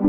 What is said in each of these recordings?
Muy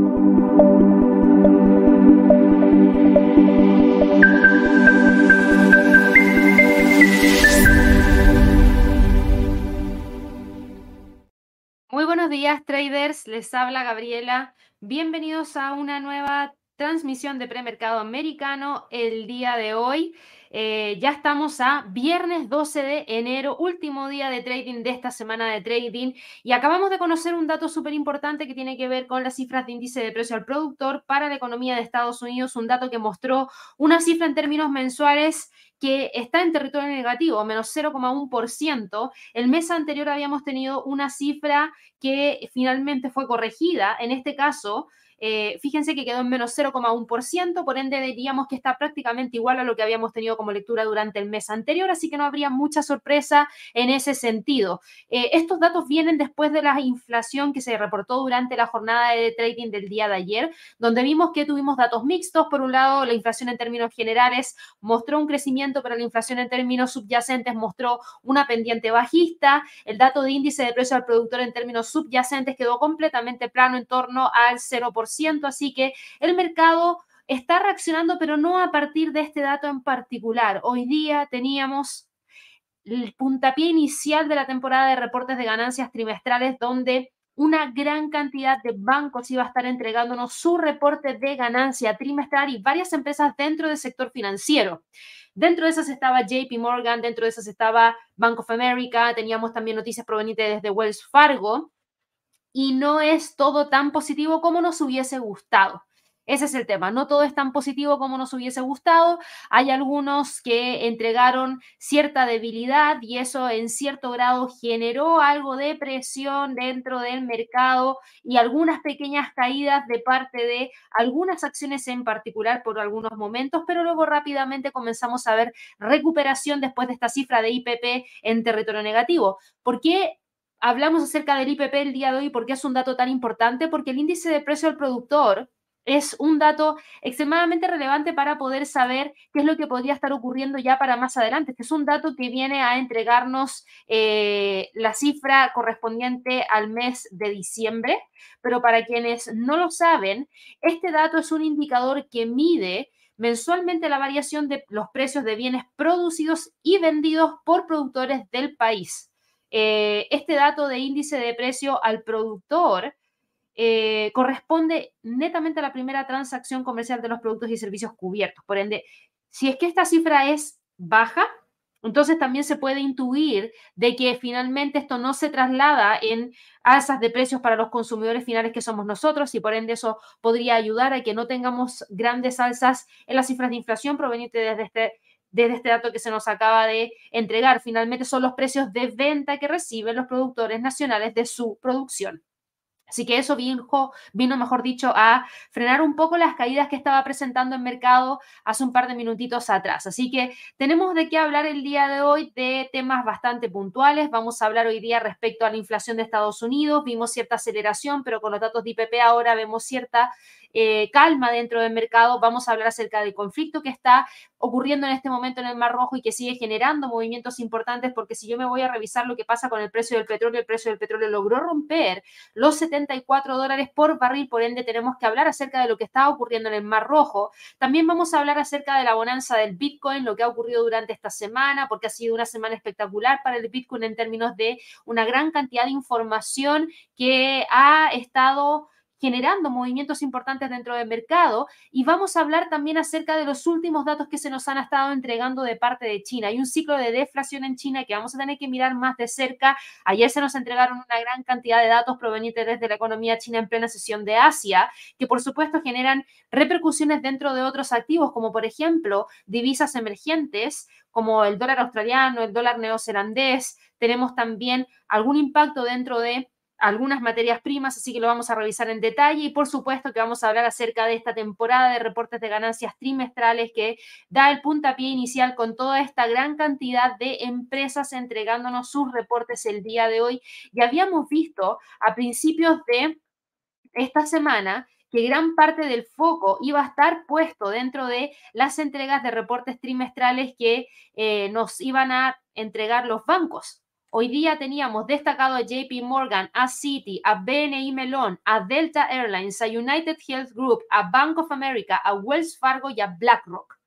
buenos días, traders. Les habla Gabriela. Bienvenidos a una nueva transmisión de premercado americano el día de hoy. Eh, ya estamos a viernes 12 de enero, último día de trading de esta semana de trading y acabamos de conocer un dato súper importante que tiene que ver con las cifras de índice de precio al productor para la economía de Estados Unidos, un dato que mostró una cifra en términos mensuales que está en territorio negativo, menos 0,1%. El mes anterior habíamos tenido una cifra que finalmente fue corregida. En este caso, eh, fíjense que quedó en menos 0,1%, por ende diríamos que está prácticamente igual a lo que habíamos tenido como lectura durante el mes anterior, así que no habría mucha sorpresa en ese sentido. Eh, estos datos vienen después de la inflación que se reportó durante la jornada de trading del día de ayer, donde vimos que tuvimos datos mixtos. Por un lado, la inflación en términos generales mostró un crecimiento, pero la inflación en términos subyacentes mostró una pendiente bajista. El dato de índice de precio al productor en términos subyacentes quedó completamente plano en torno al 0% así que el mercado está reaccionando, pero no a partir de este dato en particular. Hoy día teníamos el puntapié inicial de la temporada de reportes de ganancias trimestrales donde una gran cantidad de bancos iba a estar entregándonos su reporte de ganancia trimestral y varias empresas dentro del sector financiero. Dentro de esas estaba JP Morgan, dentro de esas estaba Bank of America, teníamos también noticias provenientes desde Wells Fargo y no es todo tan positivo como nos hubiese gustado. Ese es el tema, no todo es tan positivo como nos hubiese gustado. Hay algunos que entregaron cierta debilidad y eso en cierto grado generó algo de presión dentro del mercado y algunas pequeñas caídas de parte de algunas acciones en particular por algunos momentos, pero luego rápidamente comenzamos a ver recuperación después de esta cifra de IPP en territorio negativo. ¿Por qué hablamos acerca del IPP el día de hoy porque es un dato tan importante, porque el índice de precio al productor es un dato extremadamente relevante para poder saber qué es lo que podría estar ocurriendo ya para más adelante. Es un dato que viene a entregarnos eh, la cifra correspondiente al mes de diciembre, pero para quienes no lo saben, este dato es un indicador que mide mensualmente la variación de los precios de bienes producidos y vendidos por productores del país. Eh, este dato de índice de precio al productor eh, corresponde netamente a la primera transacción comercial de los productos y servicios cubiertos. Por ende, si es que esta cifra es baja, entonces también se puede intuir de que finalmente esto no se traslada en alzas de precios para los consumidores finales que somos nosotros y por ende eso podría ayudar a que no tengamos grandes alzas en las cifras de inflación provenientes desde este desde este dato que se nos acaba de entregar. Finalmente son los precios de venta que reciben los productores nacionales de su producción. Así que eso vino, vino, mejor dicho, a frenar un poco las caídas que estaba presentando el mercado hace un par de minutitos atrás. Así que tenemos de qué hablar el día de hoy de temas bastante puntuales. Vamos a hablar hoy día respecto a la inflación de Estados Unidos. Vimos cierta aceleración, pero con los datos de IPP ahora vemos cierta eh, calma dentro del mercado. Vamos a hablar acerca del conflicto que está ocurriendo en este momento en el Mar Rojo y que sigue generando movimientos importantes, porque si yo me voy a revisar lo que pasa con el precio del petróleo, el precio del petróleo logró romper los 74 dólares por barril, por ende tenemos que hablar acerca de lo que está ocurriendo en el Mar Rojo. También vamos a hablar acerca de la bonanza del Bitcoin, lo que ha ocurrido durante esta semana, porque ha sido una semana espectacular para el Bitcoin en términos de una gran cantidad de información que ha estado generando movimientos importantes dentro del mercado y vamos a hablar también acerca de los últimos datos que se nos han estado entregando de parte de China. Hay un ciclo de deflación en China que vamos a tener que mirar más de cerca. Ayer se nos entregaron una gran cantidad de datos provenientes desde la economía china en plena sesión de Asia, que por supuesto generan repercusiones dentro de otros activos, como por ejemplo divisas emergentes, como el dólar australiano, el dólar neozelandés. Tenemos también algún impacto dentro de algunas materias primas, así que lo vamos a revisar en detalle y por supuesto que vamos a hablar acerca de esta temporada de reportes de ganancias trimestrales que da el puntapié inicial con toda esta gran cantidad de empresas entregándonos sus reportes el día de hoy. Y habíamos visto a principios de esta semana que gran parte del foco iba a estar puesto dentro de las entregas de reportes trimestrales que eh, nos iban a entregar los bancos. Hoy día teníamos destacado a JP Morgan, a Citi, a BNI Melon, a Delta Airlines, a United Health Group, a Bank of America, a Wells Fargo y a BlackRock.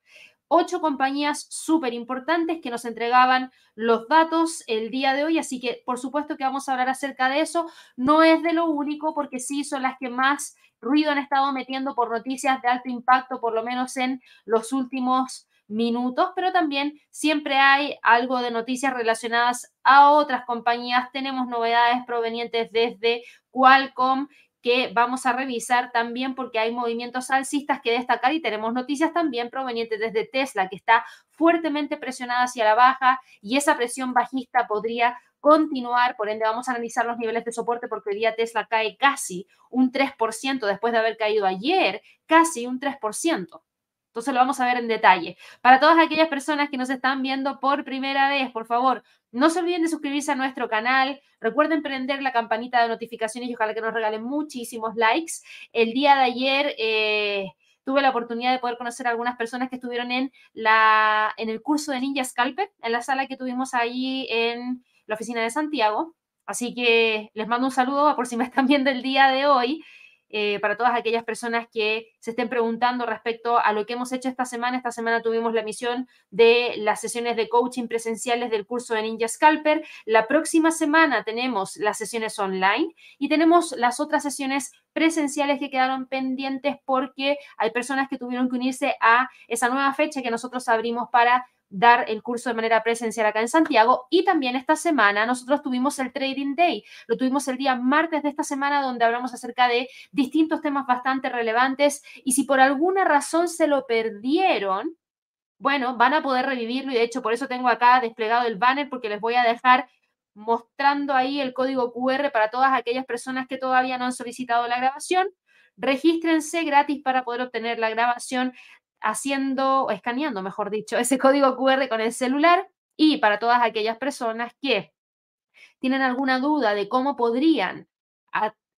Ocho compañías súper importantes que nos entregaban los datos el día de hoy, así que por supuesto que vamos a hablar acerca de eso. No es de lo único porque sí son las que más ruido han estado metiendo por noticias de alto impacto, por lo menos en los últimos minutos, pero también siempre hay algo de noticias relacionadas a otras compañías. Tenemos novedades provenientes desde Qualcomm que vamos a revisar también porque hay movimientos alcistas que destacar y tenemos noticias también provenientes desde Tesla que está fuertemente presionada hacia la baja y esa presión bajista podría continuar, por ende vamos a analizar los niveles de soporte porque hoy día Tesla cae casi un 3% después de haber caído ayer, casi un 3%. Entonces lo vamos a ver en detalle. Para todas aquellas personas que nos están viendo por primera vez, por favor, no se olviden de suscribirse a nuestro canal. Recuerden prender la campanita de notificaciones y ojalá que nos regalen muchísimos likes. El día de ayer eh, tuve la oportunidad de poder conocer a algunas personas que estuvieron en, la, en el curso de Ninja Scalper, en la sala que tuvimos ahí en la oficina de Santiago. Así que les mando un saludo por si me están viendo el día de hoy. Eh, para todas aquellas personas que se estén preguntando respecto a lo que hemos hecho esta semana. Esta semana tuvimos la emisión de las sesiones de coaching presenciales del curso de Ninja Scalper. La próxima semana tenemos las sesiones online y tenemos las otras sesiones presenciales que quedaron pendientes porque hay personas que tuvieron que unirse a esa nueva fecha que nosotros abrimos para dar el curso de manera presencial acá en Santiago. Y también esta semana nosotros tuvimos el Trading Day. Lo tuvimos el día martes de esta semana donde hablamos acerca de distintos temas bastante relevantes. Y si por alguna razón se lo perdieron, bueno, van a poder revivirlo y de hecho por eso tengo acá desplegado el banner porque les voy a dejar mostrando ahí el código QR para todas aquellas personas que todavía no han solicitado la grabación. Regístrense gratis para poder obtener la grabación haciendo, o escaneando, mejor dicho, ese código QR con el celular y para todas aquellas personas que tienen alguna duda de cómo podrían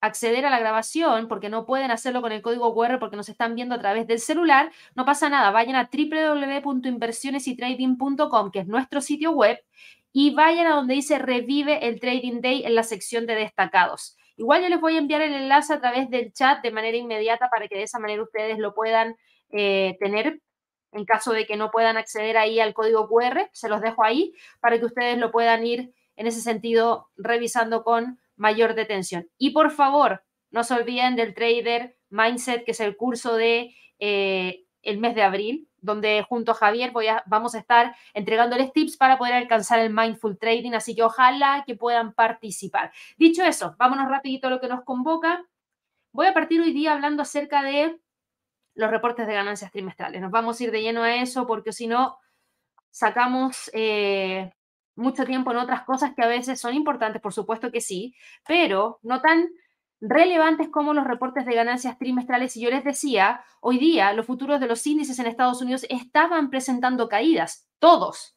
acceder a la grabación porque no pueden hacerlo con el código QR porque nos están viendo a través del celular, no pasa nada, vayan a www.inversionesytrading.com, que es nuestro sitio web, y vayan a donde dice revive el Trading Day en la sección de destacados. Igual yo les voy a enviar el enlace a través del chat de manera inmediata para que de esa manera ustedes lo puedan eh, tener en caso de que no puedan acceder ahí al código QR, se los dejo ahí para que ustedes lo puedan ir en ese sentido revisando con mayor detención. Y por favor, no se olviden del Trader Mindset, que es el curso de eh, el mes de abril, donde junto a Javier voy a, vamos a estar entregándoles tips para poder alcanzar el mindful trading, así que ojalá que puedan participar. Dicho eso, vámonos rapidito a lo que nos convoca. Voy a partir hoy día hablando acerca de los reportes de ganancias trimestrales. Nos vamos a ir de lleno a eso porque si no, sacamos eh, mucho tiempo en otras cosas que a veces son importantes, por supuesto que sí, pero no tan relevantes como los reportes de ganancias trimestrales. Y yo les decía, hoy día los futuros de los índices en Estados Unidos estaban presentando caídas, todos,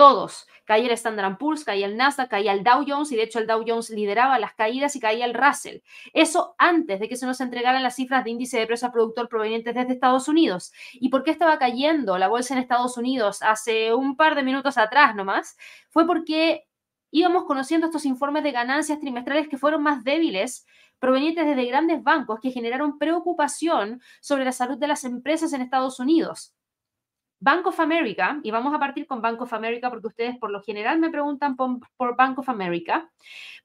todos. Caía el Standard Poor's, caía el Nasdaq, caía el Dow Jones y de hecho el Dow Jones lideraba las caídas y caía el Russell. Eso antes de que se nos entregaran las cifras de índice de presa productor provenientes desde Estados Unidos. ¿Y por qué estaba cayendo la bolsa en Estados Unidos hace un par de minutos atrás nomás? Fue porque íbamos conociendo estos informes de ganancias trimestrales que fueron más débiles provenientes desde grandes bancos que generaron preocupación sobre la salud de las empresas en Estados Unidos. Bank of America, y vamos a partir con Bank of America porque ustedes por lo general me preguntan por, Bank of America.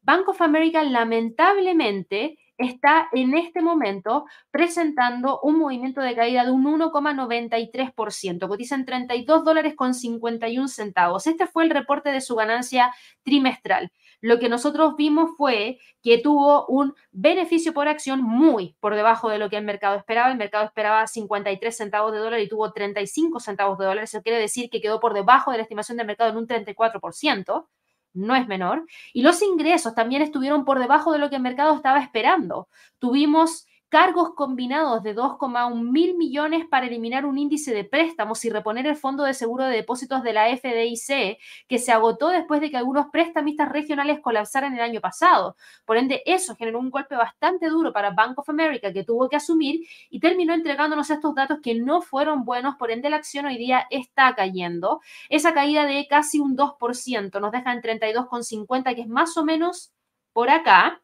Bank of America lamentablemente está en este momento presentando un movimiento de caída de un 1,93%, cotiza en 32 dólares con 51 centavos. Este fue el reporte de su ganancia trimestral lo que nosotros vimos fue que tuvo un beneficio por acción muy por debajo de lo que el mercado esperaba. El mercado esperaba 53 centavos de dólar y tuvo 35 centavos de dólar. Eso quiere decir que quedó por debajo de la estimación del mercado en un 34%. No es menor. Y los ingresos también estuvieron por debajo de lo que el mercado estaba esperando. Tuvimos cargos combinados de 2,1 mil millones para eliminar un índice de préstamos y reponer el Fondo de Seguro de Depósitos de la FDIC, que se agotó después de que algunos prestamistas regionales colapsaran el año pasado. Por ende, eso generó un golpe bastante duro para Bank of America que tuvo que asumir y terminó entregándonos estos datos que no fueron buenos, por ende la acción hoy día está cayendo. Esa caída de casi un 2% nos deja en 32,50, que es más o menos por acá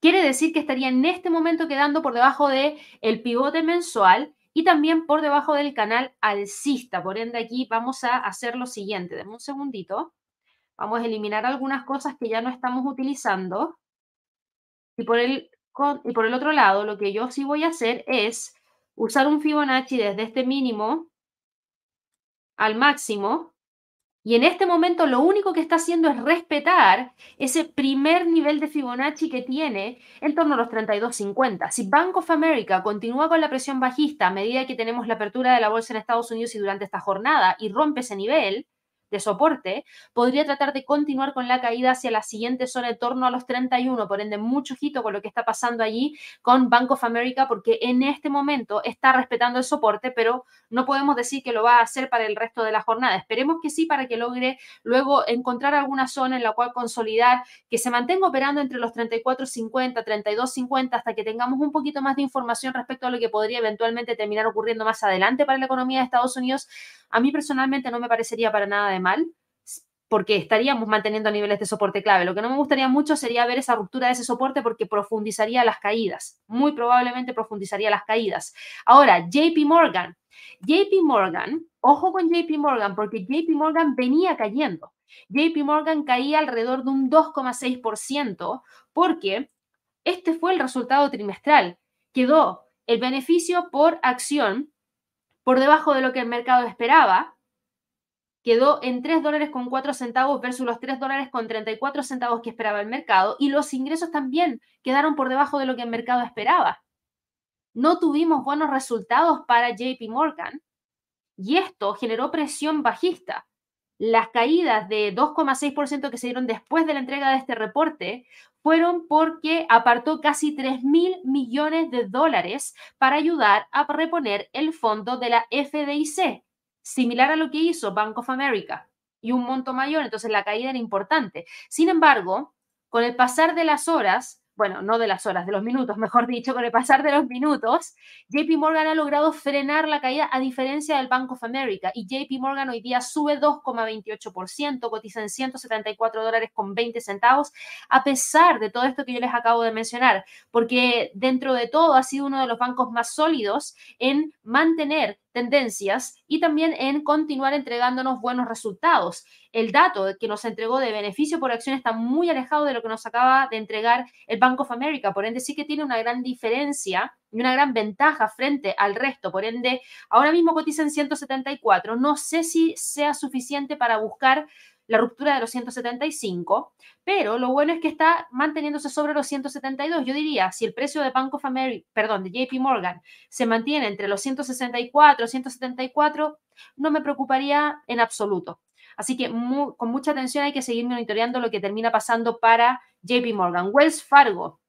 quiere decir que estaría en este momento quedando por debajo del el pivote mensual y también por debajo del canal alcista. Por ende, aquí vamos a hacer lo siguiente. Denme un segundito. Vamos a eliminar algunas cosas que ya no estamos utilizando. Y por el, y por el otro lado, lo que yo sí voy a hacer es usar un Fibonacci desde este mínimo al máximo y en este momento lo único que está haciendo es respetar ese primer nivel de Fibonacci que tiene en torno a los 32.50. Si Bank of America continúa con la presión bajista a medida que tenemos la apertura de la bolsa en Estados Unidos y durante esta jornada y rompe ese nivel, de soporte, podría tratar de continuar con la caída hacia la siguiente zona en torno a los 31, por ende mucho ojito con lo que está pasando allí con Bank of America porque en este momento está respetando el soporte, pero no podemos decir que lo va a hacer para el resto de la jornada. Esperemos que sí para que logre luego encontrar alguna zona en la cual consolidar, que se mantenga operando entre los 34.50, 32.50 hasta que tengamos un poquito más de información respecto a lo que podría eventualmente terminar ocurriendo más adelante para la economía de Estados Unidos. A mí personalmente no me parecería para nada mal, porque estaríamos manteniendo niveles de soporte clave. Lo que no me gustaría mucho sería ver esa ruptura de ese soporte porque profundizaría las caídas. Muy probablemente profundizaría las caídas. Ahora, JP Morgan. JP Morgan, ojo con JP Morgan, porque JP Morgan venía cayendo. JP Morgan caía alrededor de un 2,6% porque este fue el resultado trimestral. Quedó el beneficio por acción por debajo de lo que el mercado esperaba quedó en 3 dólares con 4 centavos versus los 3 dólares con 34 centavos que esperaba el mercado y los ingresos también quedaron por debajo de lo que el mercado esperaba. No tuvimos buenos resultados para JP Morgan y esto generó presión bajista. Las caídas de 2,6% que se dieron después de la entrega de este reporte fueron porque apartó casi 3 mil millones de dólares para ayudar a reponer el fondo de la FDIC similar a lo que hizo Bank of America y un monto mayor, entonces la caída era importante. Sin embargo, con el pasar de las horas, bueno, no de las horas, de los minutos, mejor dicho, con el pasar de los minutos, JP Morgan ha logrado frenar la caída a diferencia del Bank of America y JP Morgan hoy día sube 2,28%, cotiza en 174 dólares con 20 centavos, a pesar de todo esto que yo les acabo de mencionar, porque dentro de todo ha sido uno de los bancos más sólidos en mantener tendencias y también en continuar entregándonos buenos resultados. El dato que nos entregó de beneficio por acción está muy alejado de lo que nos acaba de entregar el Bank of America, por ende sí que tiene una gran diferencia y una gran ventaja frente al resto, por ende ahora mismo cotiza en 174, no sé si sea suficiente para buscar la ruptura de los 175, pero lo bueno es que está manteniéndose sobre los 172. Yo diría, si el precio de Bank of America, perdón, de JP Morgan se mantiene entre los 164, 174, no me preocuparía en absoluto. Así que con mucha atención hay que seguir monitoreando lo que termina pasando para JP Morgan. Wells Fargo.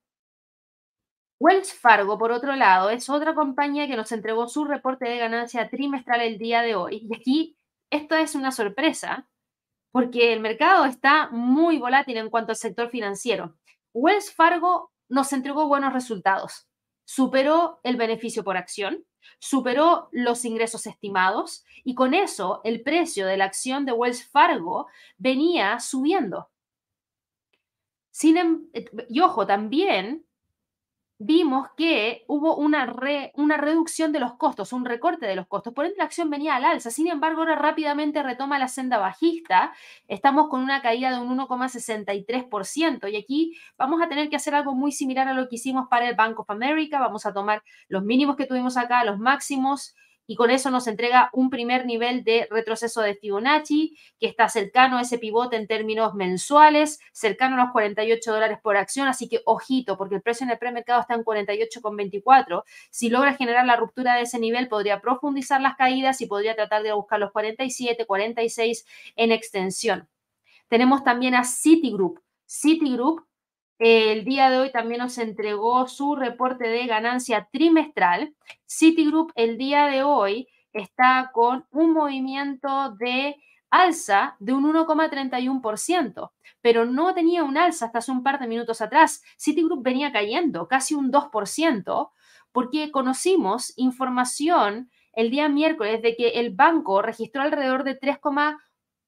Wells Fargo, por otro lado, es otra compañía que nos entregó su reporte de ganancia trimestral el día de hoy. Y aquí, esto es una sorpresa, porque el mercado está muy volátil en cuanto al sector financiero. Wells Fargo nos entregó buenos resultados. Superó el beneficio por acción, superó los ingresos estimados y con eso el precio de la acción de Wells Fargo venía subiendo. Sin, em, y ojo, también vimos que hubo una, una reducción de los costos, un recorte de los costos. Por ende, la acción venía al alza. Sin embargo, ahora rápidamente retoma la senda bajista. Estamos con una caída de un 1,63%. Y aquí vamos a tener que hacer algo muy similar a lo que hicimos para el Bank of America. Vamos a tomar los mínimos que tuvimos acá, los máximos y con eso nos entrega un primer nivel de retroceso de Fibonacci que está cercano a ese pivote en términos mensuales, cercano a los 48 dólares por acción, así que ojito, porque el precio en el premercado está en 48,24. Si logra generar la ruptura de ese nivel, podría profundizar las caídas y podría tratar de buscar los 47, 46 en extensión. Tenemos también a Citigroup. Citigroup El día de hoy también nos entregó su reporte de ganancia trimestral. Citigroup el día de hoy está con un movimiento de alza de un 1,31%, pero no tenía un alza hasta hace un par de minutos atrás. Citigroup venía cayendo casi un 2%, porque conocimos información el día miércoles de que el banco registró alrededor de 3,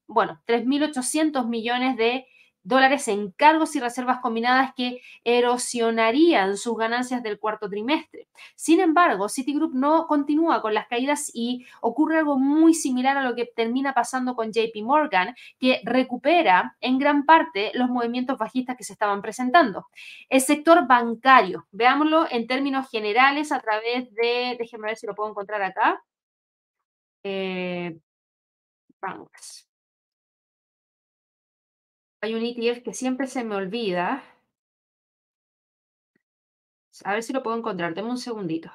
bueno, 3.800 millones de dólares en cargos y reservas combinadas que erosionarían sus ganancias del cuarto trimestre. Sin embargo, Citigroup no continúa con las caídas y ocurre algo muy similar a lo que termina pasando con JP Morgan, que recupera en gran parte los movimientos bajistas que se estaban presentando. El sector bancario, veámoslo en términos generales a través de, déjenme ver si lo puedo encontrar acá. Eh, banks hay un ETF que siempre se me olvida. A ver si lo puedo encontrar. Deme un segundito.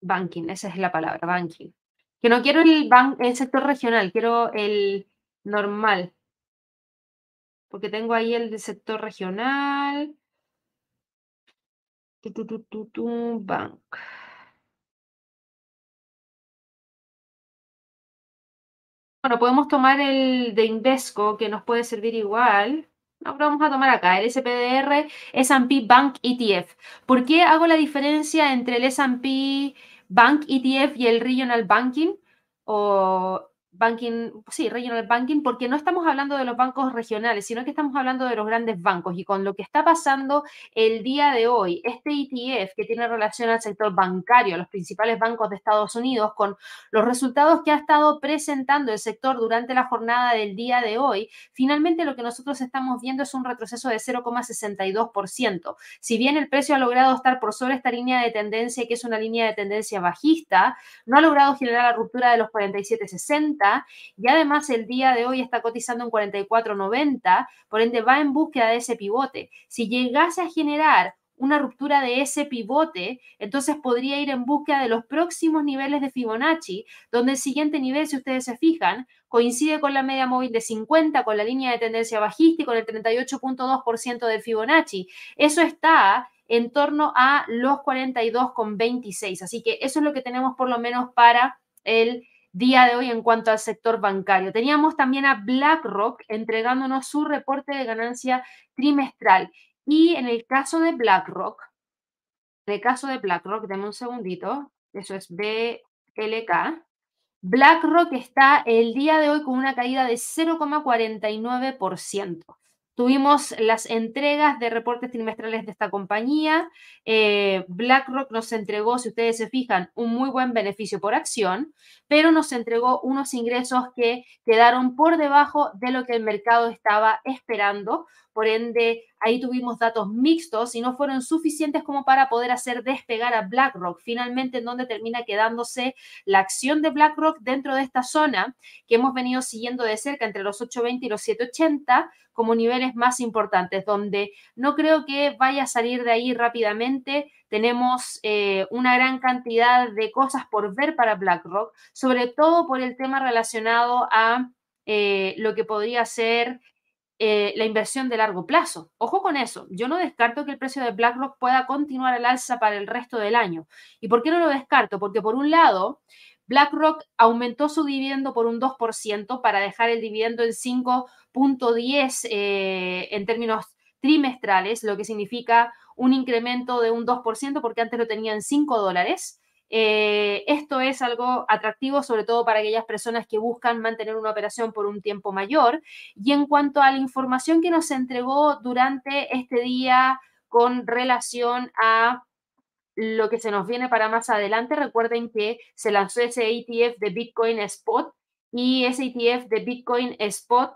Banking, esa es la palabra, banking. Que no quiero el, el sector regional, quiero el normal. Porque tengo ahí el del sector regional. Tu, bank. Bueno, podemos tomar el de Invesco, que nos puede servir igual. No, vamos a tomar acá, el SPDR S&P Bank ETF. ¿Por qué hago la diferencia entre el S&P Bank ETF y el Regional Banking? O banking, sí, regional banking, porque no estamos hablando de los bancos regionales, sino que estamos hablando de los grandes bancos. Y con lo que está pasando el día de hoy, este ETF que tiene relación al sector bancario, a los principales bancos de Estados Unidos, con los resultados que ha estado presentando el sector durante la jornada del día de hoy, finalmente lo que nosotros estamos viendo es un retroceso de 0,62%. Si bien el precio ha logrado estar por sobre esta línea de tendencia, que es una línea de tendencia bajista, no ha logrado generar la ruptura de los 47,60 y además el día de hoy está cotizando en 44.90, por ende va en búsqueda de ese pivote. Si llegase a generar una ruptura de ese pivote, entonces podría ir en búsqueda de los próximos niveles de Fibonacci, donde el siguiente nivel, si ustedes se fijan, coincide con la media móvil de 50, con la línea de tendencia bajista y con el 38.2% de Fibonacci. Eso está en torno a los 42,26. Así que eso es lo que tenemos por lo menos para el día de hoy en cuanto al sector bancario. Teníamos también a BlackRock entregándonos su reporte de ganancia trimestral. Y en el caso de BlackRock, en el caso de BlackRock, denme un segundito, eso es BLK. BlackRock está el día de hoy con una caída de 0,49%. Tuvimos las entregas de reportes trimestrales de esta compañía. Eh, BlackRock nos entregó, si ustedes se fijan, un muy buen beneficio por acción, pero nos entregó unos ingresos que quedaron por debajo de lo que el mercado estaba esperando. Por ende, ahí tuvimos datos mixtos y no fueron suficientes como para poder hacer despegar a BlackRock. Finalmente, en donde termina quedándose la acción de BlackRock dentro de esta zona que hemos venido siguiendo de cerca entre los 8.20 y los 7.80 como niveles más importantes, donde no creo que vaya a salir de ahí rápidamente. Tenemos eh, una gran cantidad de cosas por ver para BlackRock, sobre todo por el tema relacionado a eh, lo que podría ser eh, la inversión de largo plazo. Ojo con eso, yo no descarto que el precio de BlackRock pueda continuar al alza para el resto del año. ¿Y por qué no lo descarto? Porque por un lado, BlackRock aumentó su dividendo por un 2% para dejar el dividendo en 5.10 eh, en términos trimestrales, lo que significa un incremento de un 2% porque antes lo tenían 5 dólares. Eh, esto es algo atractivo, sobre todo para aquellas personas que buscan mantener una operación por un tiempo mayor. Y en cuanto a la información que nos entregó durante este día con relación a lo que se nos viene para más adelante. Recuerden que se lanzó ese ETF de Bitcoin Spot y ese ETF de Bitcoin Spot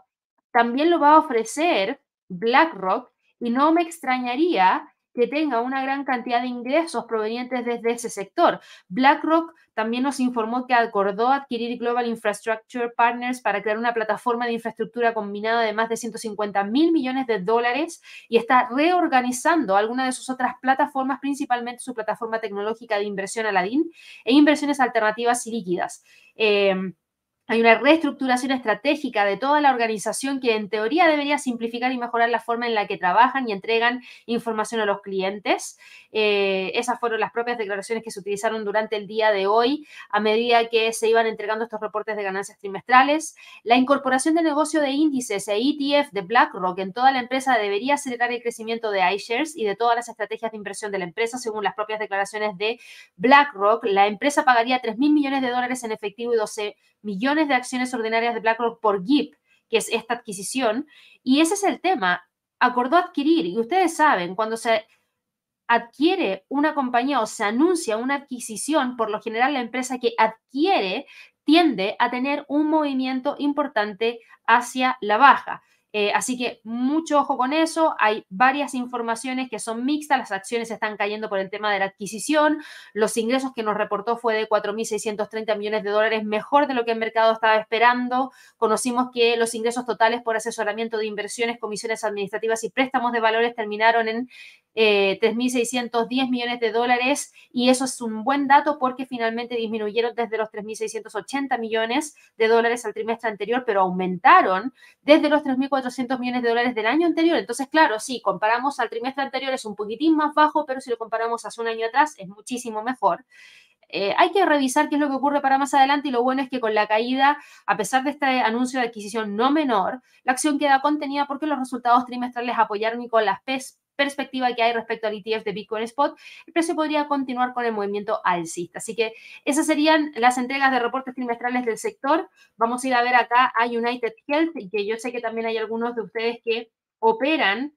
también lo va a ofrecer BlackRock y no me extrañaría que tenga una gran cantidad de ingresos provenientes desde ese sector. BlackRock también nos informó que acordó adquirir Global Infrastructure Partners para crear una plataforma de infraestructura combinada de más de 150 mil millones de dólares y está reorganizando algunas de sus otras plataformas, principalmente su plataforma tecnológica de inversión Aladdin e inversiones alternativas y líquidas. Eh, hay una reestructuración estratégica de toda la organización que en teoría debería simplificar y mejorar la forma en la que trabajan y entregan información a los clientes. Eh, esas fueron las propias declaraciones que se utilizaron durante el día de hoy a medida que se iban entregando estos reportes de ganancias trimestrales. La incorporación de negocio de índices e ETF de BlackRock en toda la empresa debería acelerar el crecimiento de iShares y de todas las estrategias de inversión de la empresa, según las propias declaraciones de BlackRock. La empresa pagaría 3 mil millones de dólares en efectivo y 12 millones de acciones ordinarias de BlackRock por GIP, que es esta adquisición. Y ese es el tema. Acordó adquirir. Y ustedes saben, cuando se adquiere una compañía o se anuncia una adquisición, por lo general la empresa que adquiere tiende a tener un movimiento importante hacia la baja. Eh, así que mucho ojo con eso. Hay varias informaciones que son mixtas. Las acciones están cayendo por el tema de la adquisición. Los ingresos que nos reportó fue de 4.630 millones de dólares, mejor de lo que el mercado estaba esperando. Conocimos que los ingresos totales por asesoramiento de inversiones, comisiones administrativas y préstamos de valores terminaron en eh, 3.610 millones de dólares y eso es un buen dato porque finalmente disminuyeron desde los 3.680 millones de dólares al trimestre anterior, pero aumentaron desde los 3.400 millones de dólares del año anterior. Entonces, claro, sí, comparamos al trimestre anterior es un poquitín más bajo, pero si lo comparamos hace un año atrás es muchísimo mejor. Eh, hay que revisar qué es lo que ocurre para más adelante y lo bueno es que con la caída, a pesar de este anuncio de adquisición no menor, la acción queda contenida porque los resultados trimestrales apoyaron y con las PES perspectiva que hay respecto al ETF de Bitcoin Spot, el precio podría continuar con el movimiento alcista. Así que esas serían las entregas de reportes trimestrales del sector. Vamos a ir a ver acá a United Health, que yo sé que también hay algunos de ustedes que operan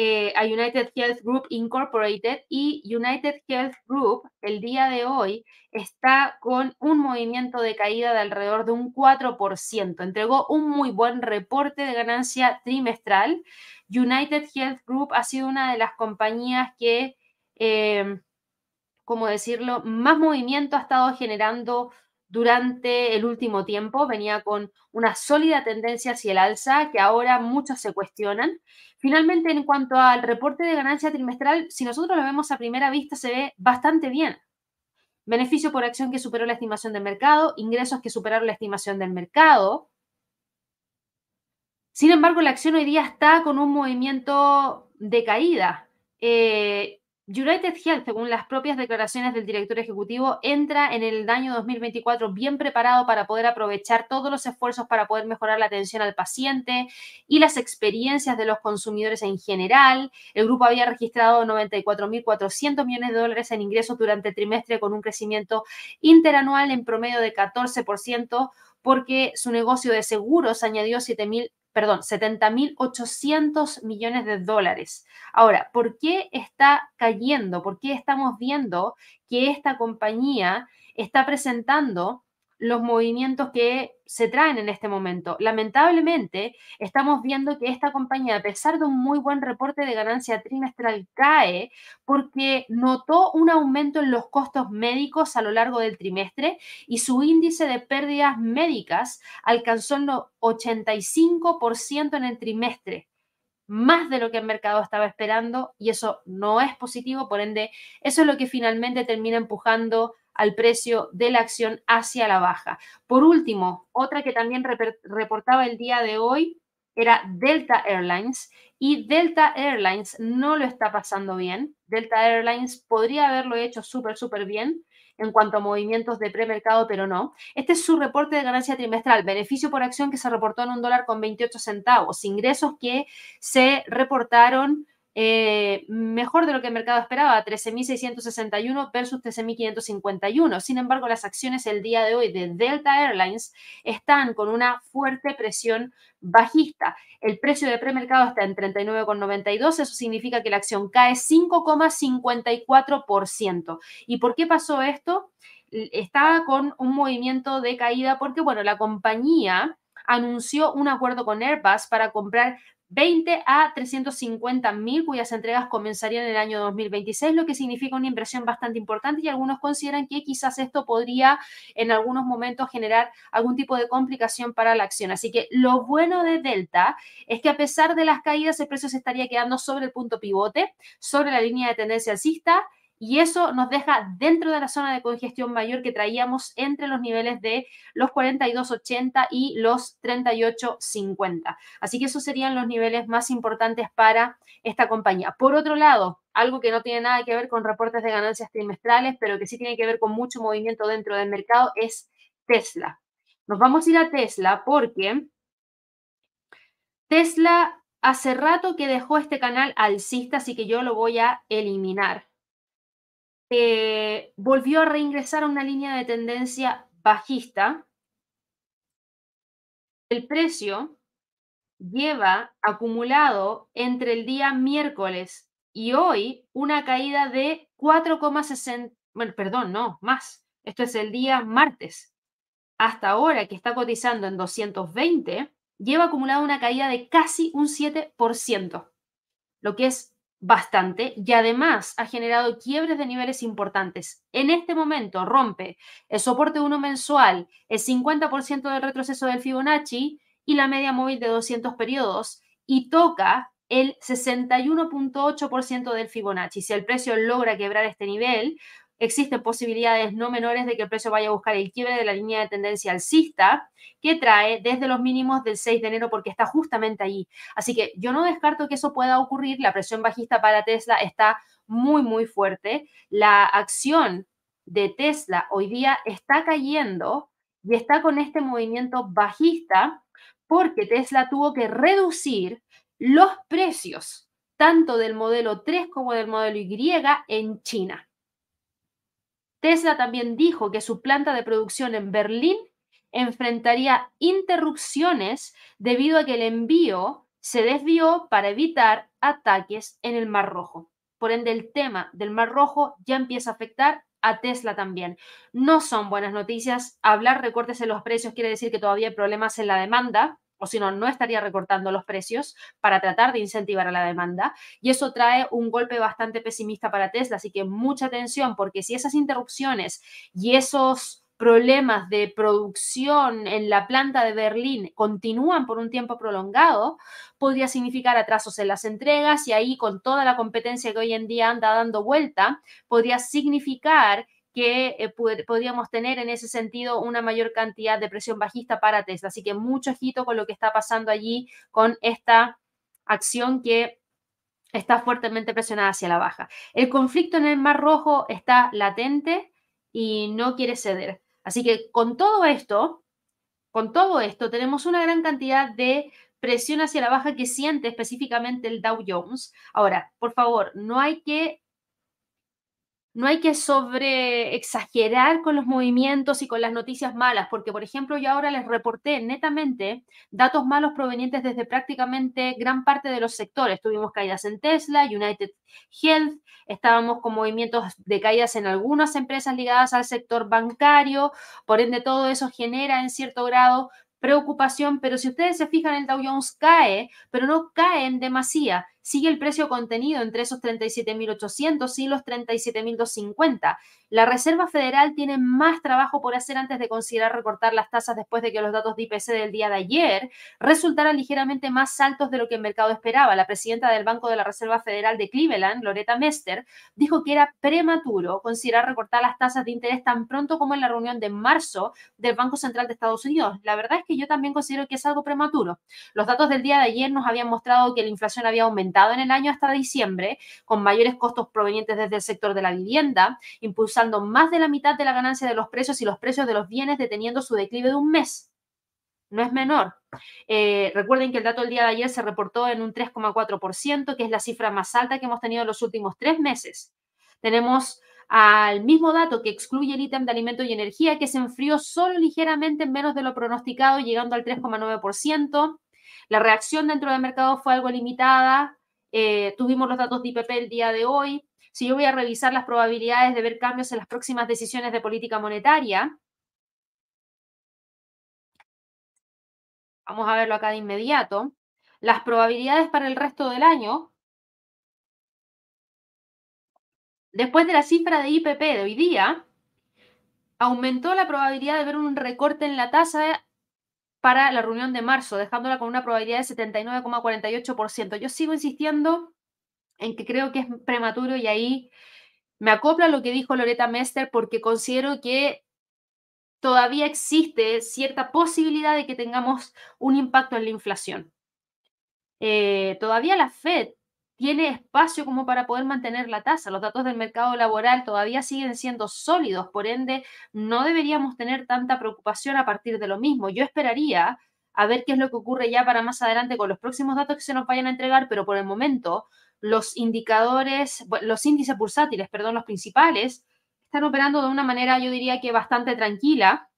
eh, a United Health Group Incorporated y United Health Group el día de hoy está con un movimiento de caída de alrededor de un 4%. Entregó un muy buen reporte de ganancia trimestral. United Health Group ha sido una de las compañías que, eh, ¿cómo decirlo?, más movimiento ha estado generando durante el último tiempo. Venía con una sólida tendencia hacia el alza que ahora muchos se cuestionan. Finalmente, en cuanto al reporte de ganancia trimestral, si nosotros lo vemos a primera vista, se ve bastante bien. Beneficio por acción que superó la estimación del mercado, ingresos que superaron la estimación del mercado, sin embargo, la acción hoy día está con un movimiento de caída. Eh, United Health, según las propias declaraciones del director ejecutivo, entra en el año 2024 bien preparado para poder aprovechar todos los esfuerzos para poder mejorar la atención al paciente y las experiencias de los consumidores en general. El grupo había registrado 94.400 millones de dólares en ingresos durante el trimestre con un crecimiento interanual en promedio de 14% porque su negocio de seguros añadió 7.000 perdón, 70.800 millones de dólares. Ahora, ¿por qué está cayendo? ¿Por qué estamos viendo que esta compañía está presentando los movimientos que se traen en este momento. Lamentablemente, estamos viendo que esta compañía, a pesar de un muy buen reporte de ganancia trimestral, cae porque notó un aumento en los costos médicos a lo largo del trimestre y su índice de pérdidas médicas alcanzó el 85% en el trimestre más de lo que el mercado estaba esperando y eso no es positivo, por ende, eso es lo que finalmente termina empujando al precio de la acción hacia la baja. Por último, otra que también reportaba el día de hoy era Delta Airlines y Delta Airlines no lo está pasando bien. Delta Airlines podría haberlo hecho súper, súper bien en cuanto a movimientos de premercado, pero no. Este es su reporte de ganancia trimestral, beneficio por acción que se reportó en un dólar con 28 centavos, ingresos que se reportaron eh, mejor de lo que el mercado esperaba, 13.661 versus 13.551. Sin embargo, las acciones el día de hoy de Delta Airlines están con una fuerte presión bajista. El precio de premercado está en 39,92, eso significa que la acción cae 5,54%. ¿Y por qué pasó esto? Estaba con un movimiento de caída porque, bueno, la compañía anunció un acuerdo con Airbus para comprar 20 a 350 mil, cuyas entregas comenzarían en el año 2026, lo que significa una inversión bastante importante y algunos consideran que quizás esto podría en algunos momentos generar algún tipo de complicación para la acción. Así que lo bueno de Delta es que a pesar de las caídas, el precio se estaría quedando sobre el punto pivote, sobre la línea de tendencia alcista y eso nos deja dentro de la zona de congestión mayor que traíamos entre los niveles de los 42.80 y los 38.50. Así que esos serían los niveles más importantes para esta compañía. Por otro lado, algo que no tiene nada que ver con reportes de ganancias trimestrales, pero que sí tiene que ver con mucho movimiento dentro del mercado, es Tesla. Nos vamos a ir a Tesla porque Tesla hace rato que dejó este canal alcista, así que yo lo voy a eliminar. Eh, volvió a reingresar a una línea de tendencia bajista. El precio lleva acumulado entre el día miércoles y hoy una caída de 4,60, bueno, perdón, no, más. Esto es el día martes. Hasta ahora que está cotizando en 220, lleva acumulado una caída de casi un 7%, lo que es bastante y además ha generado quiebres de niveles importantes. En este momento rompe el soporte 1 mensual, el 50% del retroceso del Fibonacci y la media móvil de 200 periodos y toca el 61.8% del Fibonacci. Si el precio logra quebrar este nivel, existen posibilidades no menores de que el precio vaya a buscar el quiebre de la línea de tendencia alcista que trae desde los mínimos del 6 de enero porque está justamente allí. Así que yo no descarto que eso pueda ocurrir. La presión bajista para Tesla está muy, muy fuerte. La acción de Tesla hoy día está cayendo y está con este movimiento bajista porque Tesla tuvo que reducir los precios tanto del modelo 3 como del modelo Y en China. Tesla también dijo que su planta de producción en Berlín enfrentaría interrupciones debido a que el envío se desvió para evitar ataques en el Mar Rojo. Por ende, el tema del Mar Rojo ya empieza a afectar a Tesla también. No son buenas noticias. Hablar recortes en los precios quiere decir que todavía hay problemas en la demanda o si no, no estaría recortando los precios para tratar de incentivar a la demanda. Y eso trae un golpe bastante pesimista para Tesla, así que mucha atención, porque si esas interrupciones y esos problemas de producción en la planta de Berlín continúan por un tiempo prolongado, podría significar atrasos en las entregas y ahí con toda la competencia que hoy en día anda dando vuelta, podría significar que eh, podríamos tener en ese sentido una mayor cantidad de presión bajista para Tesla. Así que mucho ojito con lo que está pasando allí con esta acción que está fuertemente presionada hacia la baja. El conflicto en el Mar Rojo está latente y no quiere ceder. Así que con todo esto, con todo esto, tenemos una gran cantidad de presión hacia la baja que siente específicamente el Dow Jones. Ahora, por favor, no hay que no hay que sobre exagerar con los movimientos y con las noticias malas, porque por ejemplo yo ahora les reporté netamente datos malos provenientes desde prácticamente gran parte de los sectores. Tuvimos caídas en Tesla, United Health, estábamos con movimientos de caídas en algunas empresas ligadas al sector bancario, por ende todo eso genera en cierto grado preocupación, pero si ustedes se fijan el Dow Jones cae, pero no cae en demasía sigue el precio contenido entre esos 37.800 y los 37.250. La Reserva Federal tiene más trabajo por hacer antes de considerar recortar las tasas después de que los datos de IPC del día de ayer resultaran ligeramente más altos de lo que el mercado esperaba. La presidenta del Banco de la Reserva Federal de Cleveland, Loretta Mester, dijo que era prematuro considerar recortar las tasas de interés tan pronto como en la reunión de marzo del Banco Central de Estados Unidos. La verdad es que yo también considero que es algo prematuro. Los datos del día de ayer nos habían mostrado que la inflación había aumentado en el año hasta diciembre, con mayores costos provenientes desde el sector de la vivienda, impulsando más de la mitad de la ganancia de los precios y los precios de los bienes deteniendo su declive de un mes. No es menor. Eh, recuerden que el dato del día de ayer se reportó en un 3,4%, que es la cifra más alta que hemos tenido en los últimos tres meses. Tenemos al mismo dato que excluye el ítem de alimento y energía, que se enfrió solo ligeramente menos de lo pronosticado, llegando al 3,9%. La reacción dentro del mercado fue algo limitada, eh, tuvimos los datos de IPP el día de hoy. Si yo voy a revisar las probabilidades de ver cambios en las próximas decisiones de política monetaria, vamos a verlo acá de inmediato. las probabilidades para el resto del año, después de la cifra de IPP de hoy día, aumentó la probabilidad de ver un recorte en la tasa para la reunión de marzo, dejándola con una probabilidad de 79,48%. Yo sigo insistiendo en que creo que es prematuro y ahí me acopla lo que dijo Loreta Mester porque considero que todavía existe cierta posibilidad de que tengamos un impacto en la inflación. Eh, todavía la Fed tiene espacio como para poder mantener la tasa. Los datos del mercado laboral todavía siguen siendo sólidos, por ende, no deberíamos tener tanta preocupación a partir de lo mismo. Yo esperaría a ver qué es lo que ocurre ya para más adelante con los próximos datos que se nos vayan a entregar, pero por el momento los indicadores, los índices bursátiles, perdón, los principales, están operando de una manera, yo diría que bastante tranquila,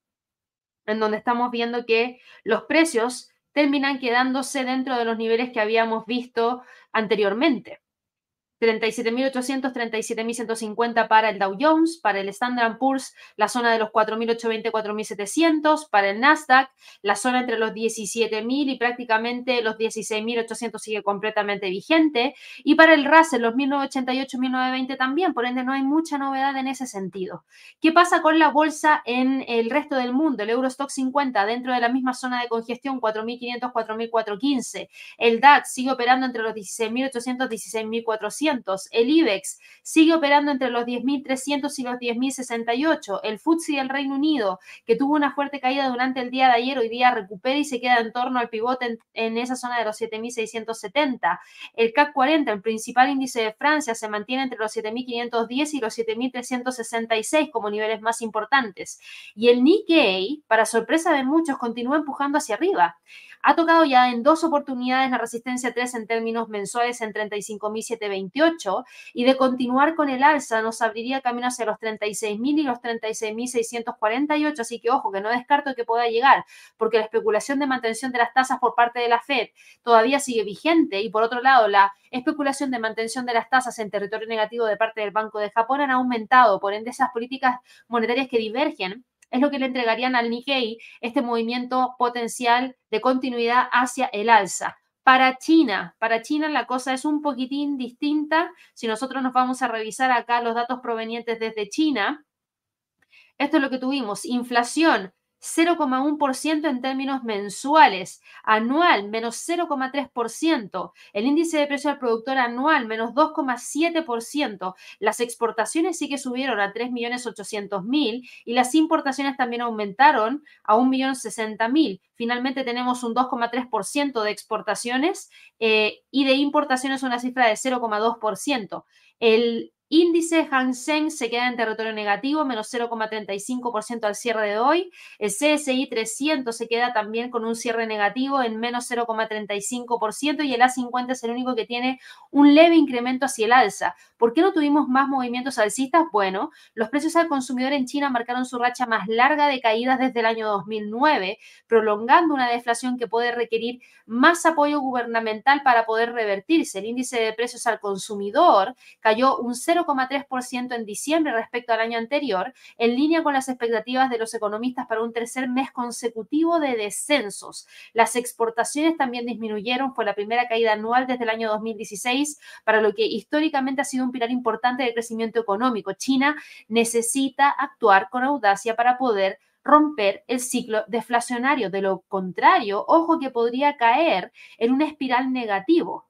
en donde estamos viendo que los precios terminan quedándose dentro de los niveles que habíamos visto anteriormente. 37.800, 37.150 para el Dow Jones, para el Standard Poor's, la zona de los 4.820, 4.700, para el Nasdaq, la zona entre los 17.000 y prácticamente los 16.800 sigue completamente vigente, y para el Russell, los 1.988, 1.920 también, por ende no hay mucha novedad en ese sentido. ¿Qué pasa con la bolsa en el resto del mundo? El Eurostock 50 dentro de la misma zona de congestión, 4.500, 4.415. El DAX sigue operando entre los 16.800, 16.400 el IBEX sigue operando entre los 10.300 y los 10.068. El FTSE del Reino Unido, que tuvo una fuerte caída durante el día de ayer, hoy día recupera y se queda en torno al pivote en, esa zona de los 7.670. El CAC 40, el principal índice de Francia, se mantiene entre los 7.510 y los 7.366 como niveles más importantes. Y el Nikkei, para sorpresa de muchos, continúa empujando hacia arriba. Ha tocado ya en dos oportunidades la resistencia 3 en términos mensuales en 35.728 y de continuar con el alza nos abriría camino hacia los 36.000 y los 36.648, así que ojo, que no descarto que pueda llegar, porque la especulación de mantención de las tasas por parte de la Fed todavía sigue vigente y por otro lado la especulación de mantención de las tasas en territorio negativo de parte del Banco de Japón han aumentado, por ende esas políticas monetarias que divergen es lo que le entregarían al Nikkei este movimiento potencial de continuidad hacia el alza. Para China, para China la cosa es un poquitín distinta. Si nosotros nos vamos a revisar acá los datos provenientes desde China, esto es lo que tuvimos, inflación 0,1% en términos mensuales, anual menos 0,3%, el índice de precio al productor anual menos 2,7%, las exportaciones sí que subieron a 3.800.000 y las importaciones también aumentaron a 1.060.000. Finalmente tenemos un 2,3% de exportaciones eh, y de importaciones una cifra de 0,2%. El Índice Hang Seng se queda en territorio negativo, menos 0,35% al cierre de hoy. El CSI 300 se queda también con un cierre negativo en menos 0,35% y el A50 es el único que tiene un leve incremento hacia el alza. ¿Por qué no tuvimos más movimientos alcistas? Bueno, los precios al consumidor en China marcaron su racha más larga de caídas desde el año 2009, prolongando una deflación que puede requerir más apoyo gubernamental para poder revertirse. El índice de precios al consumidor cayó un 0 0,3% en diciembre respecto al año anterior, en línea con las expectativas de los economistas para un tercer mes consecutivo de descensos. Las exportaciones también disminuyeron, fue la primera caída anual desde el año 2016, para lo que históricamente ha sido un pilar importante del crecimiento económico. China necesita actuar con audacia para poder romper el ciclo deflacionario. De lo contrario, ojo que podría caer en una espiral negativo.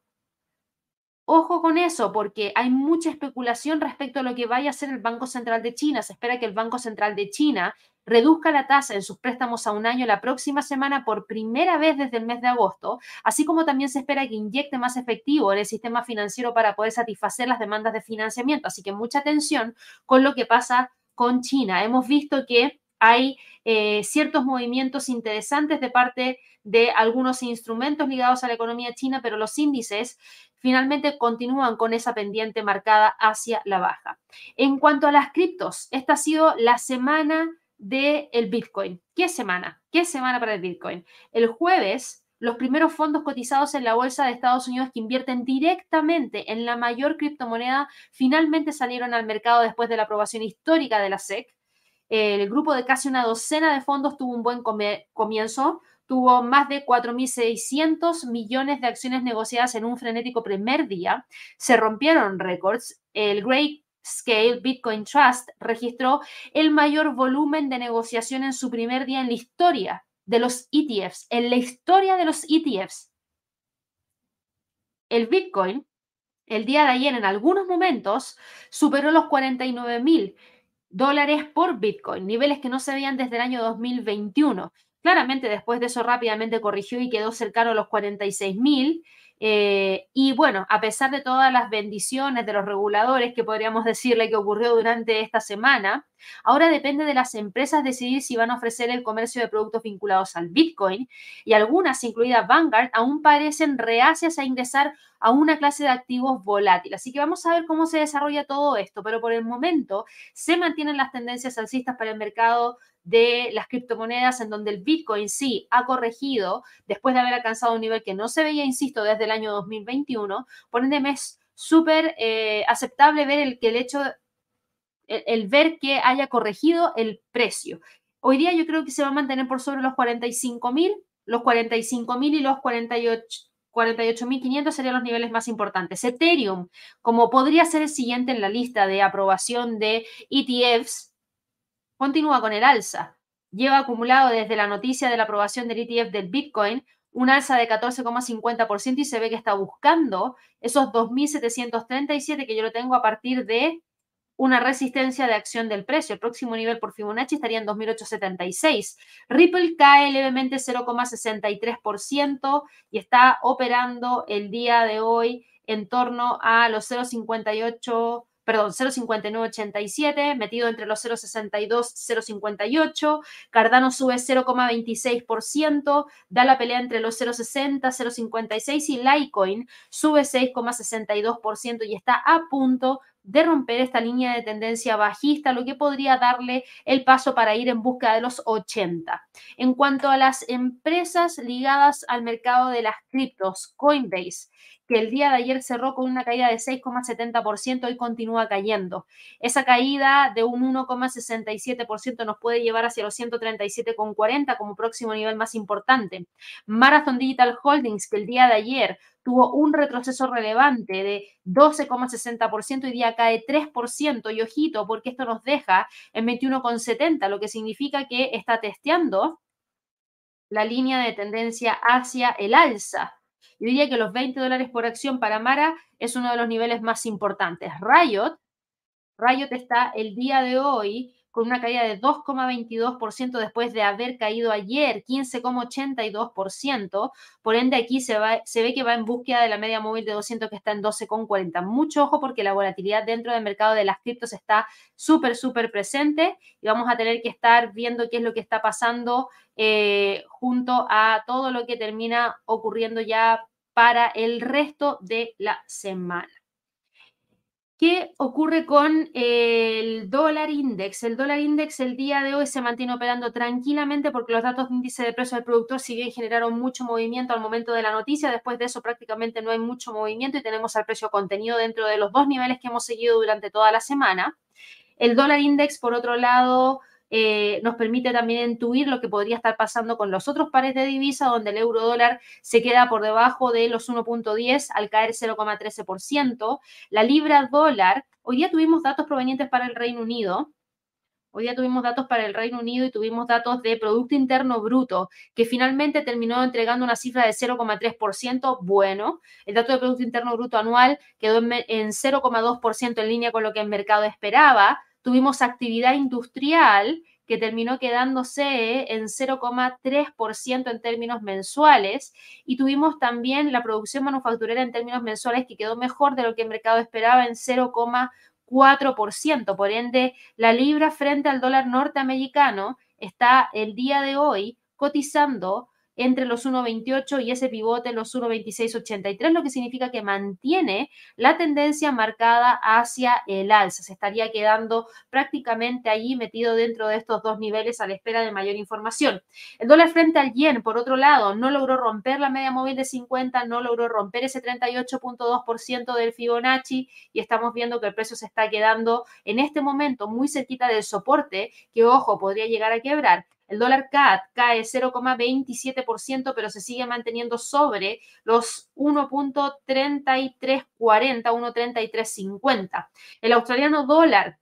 Ojo con eso, porque hay mucha especulación respecto a lo que vaya a hacer el Banco Central de China. Se espera que el Banco Central de China reduzca la tasa en sus préstamos a un año la próxima semana por primera vez desde el mes de agosto, así como también se espera que inyecte más efectivo en el sistema financiero para poder satisfacer las demandas de financiamiento. Así que mucha atención con lo que pasa con China. Hemos visto que hay eh, ciertos movimientos interesantes de parte de algunos instrumentos ligados a la economía china, pero los índices finalmente continúan con esa pendiente marcada hacia la baja. En cuanto a las criptos, esta ha sido la semana del Bitcoin. ¿Qué semana? ¿Qué semana para el Bitcoin? El jueves, los primeros fondos cotizados en la bolsa de Estados Unidos que invierten directamente en la mayor criptomoneda finalmente salieron al mercado después de la aprobación histórica de la SEC. El grupo de casi una docena de fondos tuvo un buen comienzo, tuvo más de 4.600 millones de acciones negociadas en un frenético primer día. Se rompieron récords. El Great Scale Bitcoin Trust registró el mayor volumen de negociación en su primer día en la historia de los ETFs, en la historia de los ETFs. El Bitcoin, el día de ayer, en algunos momentos, superó los 49 mil dólares por Bitcoin, niveles que no se veían desde el año 2021. Claramente después de eso rápidamente corrigió y quedó cercano a los 46 mil. Eh, y bueno, a pesar de todas las bendiciones de los reguladores que podríamos decirle que ocurrió durante esta semana, ahora depende de las empresas decidir si van a ofrecer el comercio de productos vinculados al Bitcoin y algunas, incluida Vanguard, aún parecen reacias a ingresar a una clase de activos volátil. Así que vamos a ver cómo se desarrolla todo esto, pero por el momento se mantienen las tendencias alcistas para el mercado de las criptomonedas en donde el Bitcoin sí ha corregido después de haber alcanzado un nivel que no se veía, insisto, desde el año 2021. Por ende, es súper eh, aceptable ver el, que el hecho, el, ver que haya corregido el precio. Hoy día yo creo que se va a mantener por sobre los 45 mil, los 45 mil y los 48. 48.500 serían los niveles más importantes. Ethereum, como podría ser el siguiente en la lista de aprobación de ETFs, continúa con el alza. Lleva acumulado desde la noticia de la aprobación del ETF del Bitcoin un alza de 14,50% y se ve que está buscando esos 2.737 que yo lo tengo a partir de una resistencia de acción del precio. El próximo nivel por Fibonacci estaría en 2.876. Ripple cae levemente 0,63% y está operando el día de hoy en torno a los 0,58 perdón, 0,5987, metido entre los 0,62 0,58. Cardano sube 0,26%, da la pelea entre los 0,60, 0,56 y Litecoin sube 6,62% y está a punto de romper esta línea de tendencia bajista, lo que podría darle el paso para ir en busca de los 80. En cuanto a las empresas ligadas al mercado de las criptos, Coinbase que el día de ayer cerró con una caída de 6,70%, hoy continúa cayendo. Esa caída de un 1,67% nos puede llevar hacia los 137,40 como próximo nivel más importante. Marathon Digital Holdings, que el día de ayer tuvo un retroceso relevante de 12,60%, hoy día cae 3%, y ojito, porque esto nos deja en 21,70, lo que significa que está testeando la línea de tendencia hacia el alza. Yo diría que los 20 dólares por acción para Mara es uno de los niveles más importantes. Riot, Riot está el día de hoy con una caída de 2,22% después de haber caído ayer 15,82%. Por ende, aquí se, ve que va en búsqueda de la media móvil de 200 que está en 12,40. Mucho ojo porque la volatilidad dentro del mercado de las criptos está súper, súper presente y vamos a tener que estar viendo qué es lo que está pasando eh, junto a todo lo que termina ocurriendo ya para el resto de la semana. ¿Qué ocurre con el dólar index? El dólar index el día de hoy se mantiene operando tranquilamente porque los datos de índice de precio del productor si bien generaron mucho movimiento al momento de la noticia, después de eso prácticamente no hay mucho movimiento y tenemos al precio contenido dentro de los dos niveles que hemos seguido durante toda la semana. El dólar index, por otro lado, eh, nos permite también intuir lo que podría estar pasando con los otros pares de divisa, donde el euro dólar se queda por debajo de los 1.10 al caer 0,13%. La libra dólar, hoy día tuvimos datos provenientes para el Reino Unido. Hoy día tuvimos datos para el Reino Unido y tuvimos datos de Producto Interno Bruto, que finalmente terminó entregando una cifra de 0,3%. Bueno, el dato de Producto Interno Bruto anual quedó en, en 0,2% en línea con lo que el mercado esperaba Tuvimos actividad industrial que terminó quedándose en 0,3% en términos mensuales y tuvimos también la producción manufacturera en términos mensuales que quedó mejor de lo que el mercado esperaba en 0,4%. Por ende, la libra frente al dólar norteamericano está el día de hoy cotizando entre los 1.28 y ese pivote los 1.2683, lo que significa que mantiene la tendencia marcada hacia el alza. Se estaría quedando prácticamente allí metido dentro de estos dos niveles a la espera de mayor información. El dólar frente al yen, por otro lado, no logró romper la media móvil de 50, no logró romper ese 38.2% del Fibonacci y estamos viendo que el precio se está quedando en este momento muy cerquita del soporte que, ojo, podría llegar a quebrar El dólar CAD cae 0,27%, pero se sigue manteniendo sobre los 1.3340, 1.3350. El australiano dólar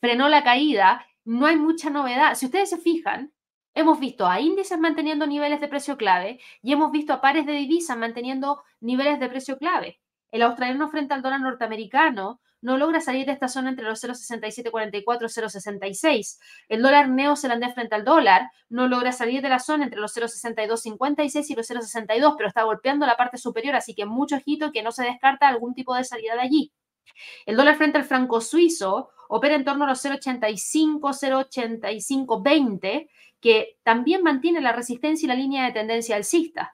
frenó la caída, no hay mucha novedad. Si ustedes se fijan, hemos visto a índices manteniendo niveles de precio clave y hemos visto a pares de divisas manteniendo niveles de precio clave. El australiano frente al dólar norteamericano no logra salir de esta zona entre los 0,6744 y 0,66. El dólar neozelandés frente al dólar no logra salir de la zona entre los 0,6256 y los 0,62, pero está golpeando la parte superior, así que mucho ojito que no se descarta algún tipo de salida de allí. El dólar frente al franco suizo opera en torno a los 0,85, 0,85, 20, que también mantiene la resistencia y la línea de tendencia alcista.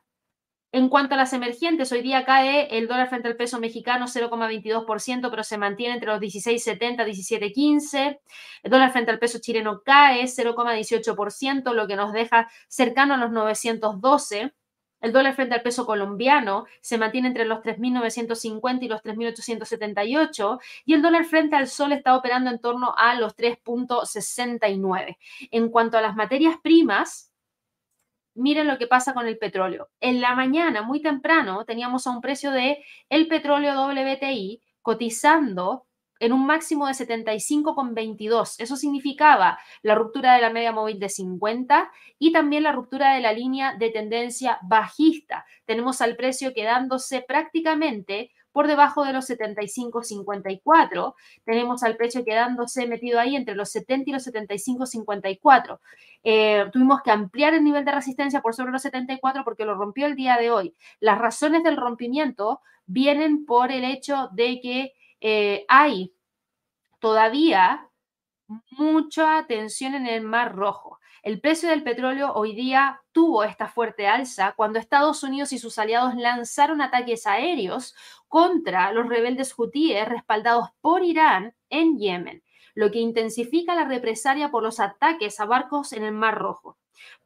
En cuanto a las emergentes, hoy día cae el dólar frente al peso mexicano 0,22%, pero se mantiene entre los 16,70 y 17,15. El dólar frente al peso chileno cae 0,18%, lo que nos deja cercano a los 912. El dólar frente al peso colombiano se mantiene entre los 3.950 y los 3.878 y el dólar frente al sol está operando en torno a los 3.69. En cuanto a las materias primas, miren lo que pasa con el petróleo. En la mañana, muy temprano, teníamos a un precio de el petróleo WTI cotizando en un máximo de 75,22. Eso significaba la ruptura de la media móvil de 50 y también la ruptura de la línea de tendencia bajista. Tenemos al precio quedándose prácticamente por debajo de los 75.54. Tenemos al precio quedándose metido ahí entre los 70 y los 75.54. Eh, tuvimos que ampliar el nivel de resistencia por sobre los 74 porque lo rompió el día de hoy. Las razones del rompimiento vienen por el hecho de que eh, hay todavía mucha tensión en el Mar Rojo. El precio del petróleo hoy día tuvo esta fuerte alza cuando Estados Unidos y sus aliados lanzaron ataques aéreos contra los rebeldes hutíes respaldados por Irán en Yemen, lo que intensifica la represalia por los ataques a barcos en el Mar Rojo.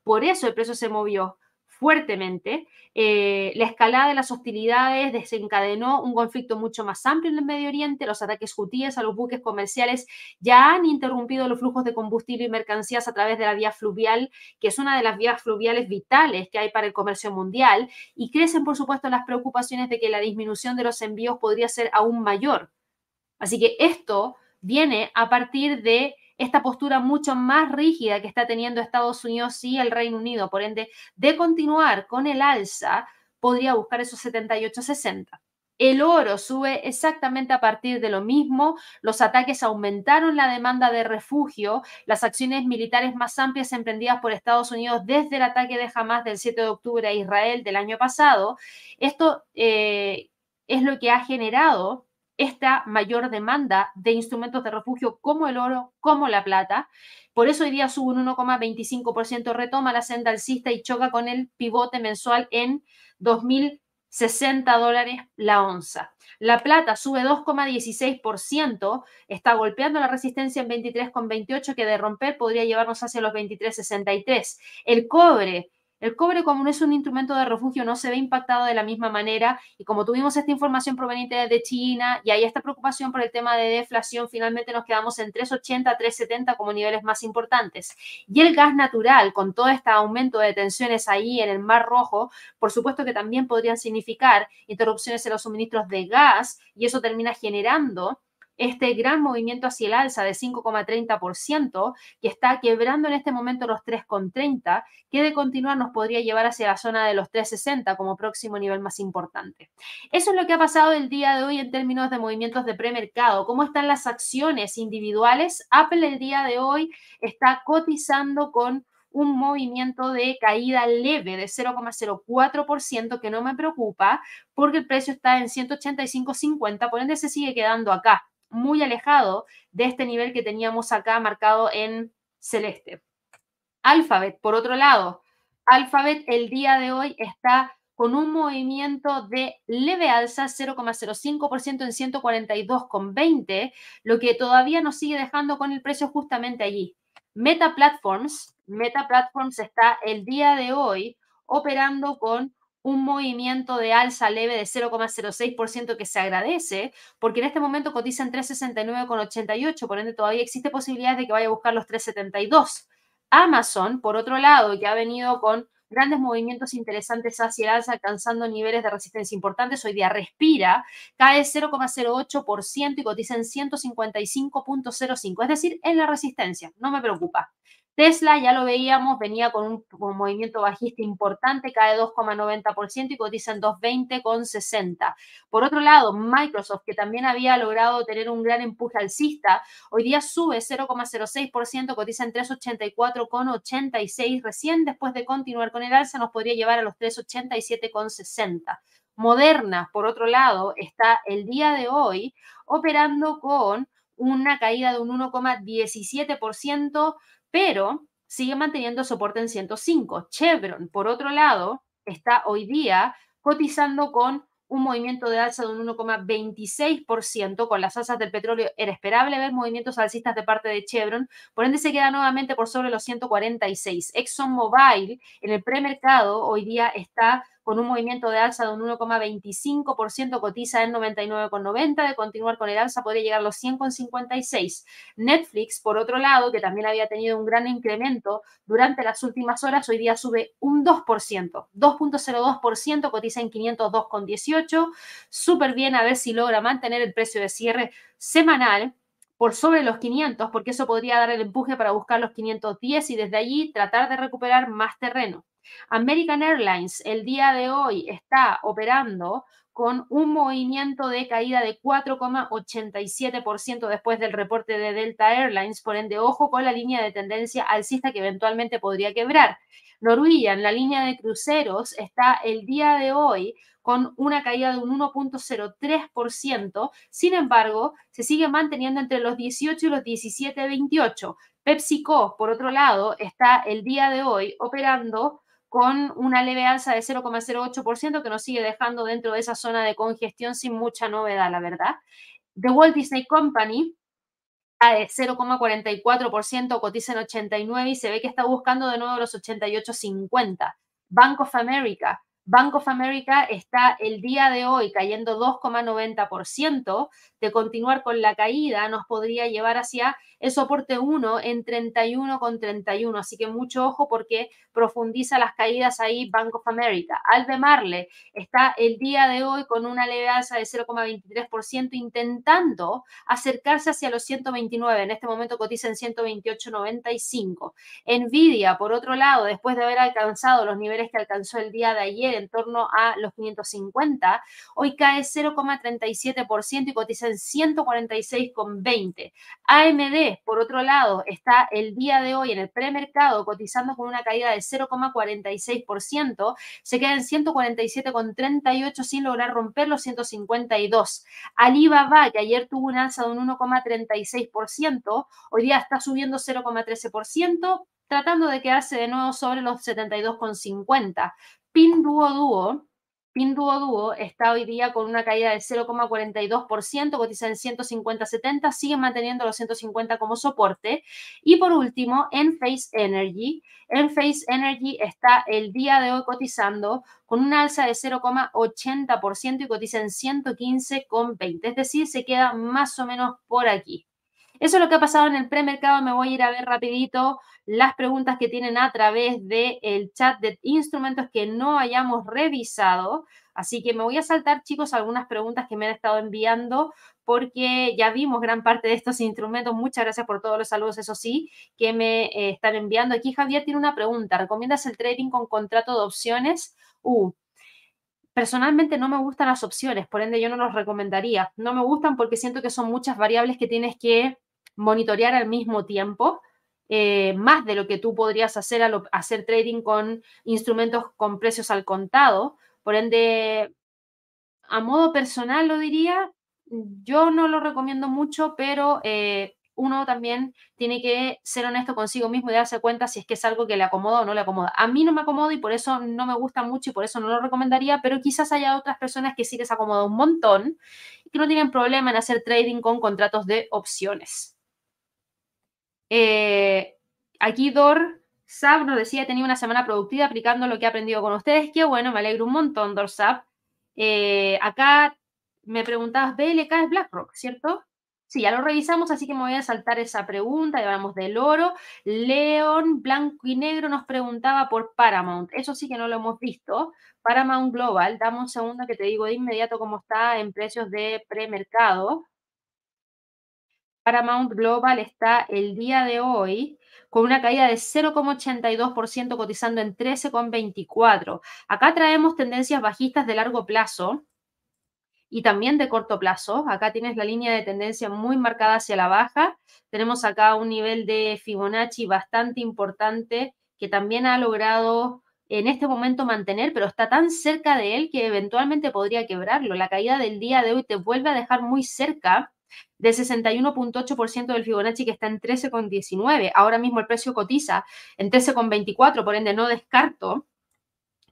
Por eso el precio se movió fuertemente. Eh, la escalada de las hostilidades desencadenó un conflicto mucho más amplio en el Medio Oriente. Los ataques hutíes a los buques comerciales ya han interrumpido los flujos de combustible y mercancías a través de la vía fluvial, que es una de las vías fluviales vitales que hay para el comercio mundial, y crecen, por supuesto, las preocupaciones de que la disminución de los envíos podría ser aún mayor. Así que esto viene a partir de esta postura mucho más rígida que está teniendo Estados Unidos y el Reino Unido. Por ende, de continuar con el alza, podría buscar esos 78-60. El oro sube exactamente a partir de lo mismo. Los ataques aumentaron la demanda de refugio. Las acciones militares más amplias emprendidas por Estados Unidos desde el ataque de Hamas del 7 de octubre a Israel del año pasado. Esto eh, es lo que ha generado esta mayor demanda de instrumentos de refugio como el oro, como la plata. Por eso hoy día sube un 1,25%, retoma la senda alcista y choca con el pivote mensual en 2.060 dólares la onza. La plata sube 2,16%, está golpeando la resistencia en 23,28 que de romper podría llevarnos hacia los 23,63. El cobre el cobre, como no es un instrumento de refugio, no se ve impactado de la misma manera y como tuvimos esta información proveniente de China y hay esta preocupación por el tema de deflación, finalmente nos quedamos en 3,80, 3,70 como niveles más importantes. Y el gas natural, con todo este aumento de tensiones ahí en el Mar Rojo, por supuesto que también podrían significar interrupciones en los suministros de gas y eso termina generando este gran movimiento hacia el alza de 5,30% que está quebrando en este momento los 3,30, que de continuar nos podría llevar hacia la zona de los 3,60 como próximo nivel más importante. Eso es lo que ha pasado el día de hoy en términos de movimientos de premercado. ¿Cómo están las acciones individuales? Apple el día de hoy está cotizando con un movimiento de caída leve de 0,04% que no me preocupa porque el precio está en 185.50, por ende se sigue quedando acá muy alejado de este nivel que teníamos acá marcado en celeste. Alphabet, por otro lado, Alphabet el día de hoy está con un movimiento de leve alza 0,05% en 142,20, lo que todavía nos sigue dejando con el precio justamente allí. Meta Platforms, Meta Platforms está el día de hoy operando con un movimiento de alza leve de 0,06% que se agradece, porque en este momento cotiza en 369,88, por ende todavía existe posibilidad de que vaya a buscar los 372. Amazon, por otro lado, que ha venido con grandes movimientos interesantes hacia el alza, alcanzando niveles de resistencia importantes. Hoy día respira, cae 0,08% y cotiza en 155.05, es decir, en la resistencia. No me preocupa. Tesla, ya lo veíamos, venía con un, movimiento bajista importante, cae 2,90% y cotiza en 220,60. Por otro lado, Microsoft, que también había logrado tener un gran empuje alcista, hoy día sube 0,06%, cotiza en 384,86. Recién después de continuar con el alza, nos podría llevar a los 387,60. Moderna, por otro lado, está el día de hoy operando con una caída de un 1,17%, pero sigue manteniendo soporte en 105. Chevron, por otro lado, está hoy día cotizando con un movimiento de alza de un 1,26%. Con las alzas del petróleo era esperable ver movimientos alcistas de parte de Chevron, por ende se queda nuevamente por sobre los 146. ExxonMobil en el premercado hoy día está con un movimiento de alza de un 1,25%, cotiza en 99,90, de continuar con el alza podría llegar a los 100,56. Netflix, por otro lado, que también había tenido un gran incremento durante las últimas horas, hoy día sube un 2%, 2.02%, cotiza en 502,18, súper bien a ver si logra mantener el precio de cierre semanal por sobre los 500, porque eso podría dar el empuje para buscar los 510 y desde allí tratar de recuperar más terreno. American Airlines el día de hoy está operando con un movimiento de caída de 4,87% después del reporte de Delta Airlines, por ende, ojo con la línea de tendencia alcista que eventualmente podría quebrar. Norwegian, la línea de cruceros, está el día de hoy con una caída de un 1.03%, sin embargo, se sigue manteniendo entre los 18 y los 17.28. PepsiCo, por otro lado, está el día de hoy operando con una leve alza de 0,08% que nos sigue dejando dentro de esa zona de congestión sin mucha novedad, la verdad. The Walt Disney Company de 0,44%, cotiza en 89 y se ve que está buscando de nuevo los 88,50. Bank of America Bank of America está el día de hoy cayendo 2,90%. De continuar con la caída, nos podría llevar hacia el soporte 1 en 31,31. Así que mucho ojo porque profundiza las caídas ahí Bank of America. Albemarle está el día de hoy con una leve alza de 0,23%, intentando acercarse hacia los 129. En este momento cotiza en 128,95. Nvidia, por otro lado, después de haber alcanzado los niveles que alcanzó el día de ayer, en torno a los 550, hoy cae 0,37% y cotiza en 146,20. AMD, por otro lado, está el día de hoy en el premercado cotizando con una caída de 0,46%, se queda en 147,38 sin lograr romper los 152. Alibaba, que ayer tuvo un alza de un 1,36%, hoy día está subiendo 0,13%, tratando de quedarse de nuevo sobre los 72,50. Pinduoduo, Pinduoduo está hoy día con una caída del 0,42%, cotiza en 150.70, sigue manteniendo los 150 como soporte. Y por último, en Face Energy, en Face Energy está el día de hoy cotizando con una alza de 0,80% y cotiza en 115,20, es decir, se queda más o menos por aquí. Eso es lo que ha pasado en el premercado. Me voy a ir a ver rapidito las preguntas que tienen a través del el chat de instrumentos que no hayamos revisado. Así que me voy a saltar, chicos, algunas preguntas que me han estado enviando porque ya vimos gran parte de estos instrumentos. Muchas gracias por todos los saludos, eso sí, que me eh, están enviando. Aquí Javier tiene una pregunta. ¿Recomiendas el trading con contrato de opciones? Uh, personalmente no me gustan las opciones, por ende yo no los recomendaría. No me gustan porque siento que son muchas variables que tienes que monitorear al mismo tiempo. Eh, más de lo que tú podrías hacer al hacer trading con instrumentos con precios al contado. Por ende, a modo personal lo diría, yo no lo recomiendo mucho, pero eh, uno también tiene que ser honesto consigo mismo y darse cuenta si es que es algo que le acomoda o no le acomoda. A mí no me acomoda y por eso no me gusta mucho y por eso no lo recomendaría, pero quizás haya otras personas que sí les acomoda un montón y que no tienen problema en hacer trading con contratos de opciones. Eh, aquí Dor Sab nos decía, tenía una semana productiva aplicando lo que he aprendido con ustedes. Qué bueno, me alegro un montón, Dorsab. Eh, acá me preguntabas, BLK es BlackRock, ¿cierto? Sí, ya lo revisamos, así que me voy a saltar esa pregunta. Ya hablamos del oro. León, blanco y negro, nos preguntaba por Paramount. Eso sí que no lo hemos visto. Paramount Global, dame un segundo que te digo de inmediato cómo está en precios de premercado. Paramount Global está el día de hoy con una caída de 0,82% cotizando en 13,24. Acá traemos tendencias bajistas de largo plazo y también de corto plazo. Acá tienes la línea de tendencia muy marcada hacia la baja. Tenemos acá un nivel de Fibonacci bastante importante que también ha logrado en este momento mantener, pero está tan cerca de él que eventualmente podría quebrarlo. La caída del día de hoy te vuelve a dejar muy cerca del 61.8% del Fibonacci que está en 13,19. Ahora mismo el precio cotiza en 13,24, por ende no descarto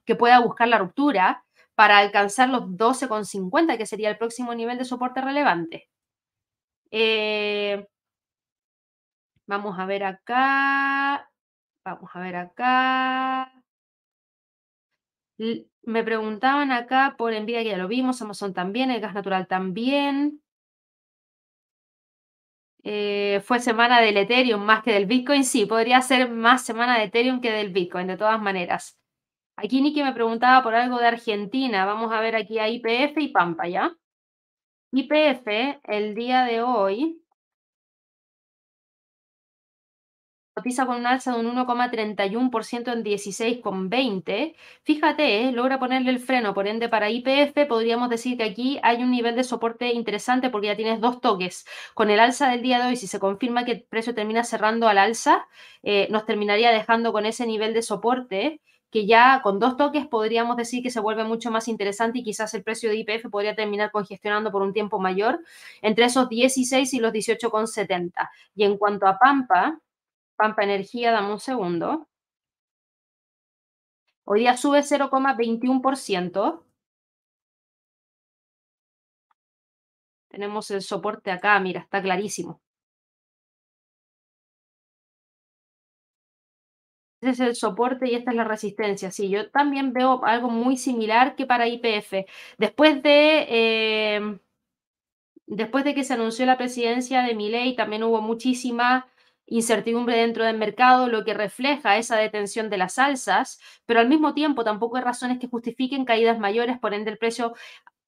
que pueda buscar la ruptura para alcanzar los 12,50, que sería el próximo nivel de soporte relevante. Eh, vamos a ver acá. Vamos a ver acá. Me preguntaban acá por Nvidia, que ya lo vimos, Amazon también, el gas natural también. Eh, fue semana del Ethereum más que del Bitcoin. Sí, podría ser más semana de Ethereum que del Bitcoin, de todas maneras. Aquí Niki me preguntaba por algo de Argentina. Vamos a ver aquí a IPF y Pampa, ¿ya? IPF, el día de hoy, cotiza con un alza de un 1,31% en 16,20. Fíjate, eh, logra ponerle el freno, por ende para IPF podríamos decir que aquí hay un nivel de soporte interesante porque ya tienes dos toques. Con el alza del día de hoy, si se confirma que el precio termina cerrando al alza, eh, nos terminaría dejando con ese nivel de soporte que ya con dos toques podríamos decir que se vuelve mucho más interesante y quizás el precio de IPF podría terminar congestionando por un tiempo mayor entre esos 16 y los 18,70. Y en cuanto a Pampa, Pampa Energía, dame un segundo. Hoy día sube 0,21%. Tenemos el soporte acá, mira, está clarísimo. Ese es el soporte y esta es la resistencia. Sí, yo también veo algo muy similar que para IPF. Después de, eh, después de que se anunció la presidencia de Milei, también hubo muchísima incertidumbre dentro del mercado, lo que refleja esa detención de las alzas, pero al mismo tiempo tampoco hay razones que justifiquen caídas mayores, por ende el precio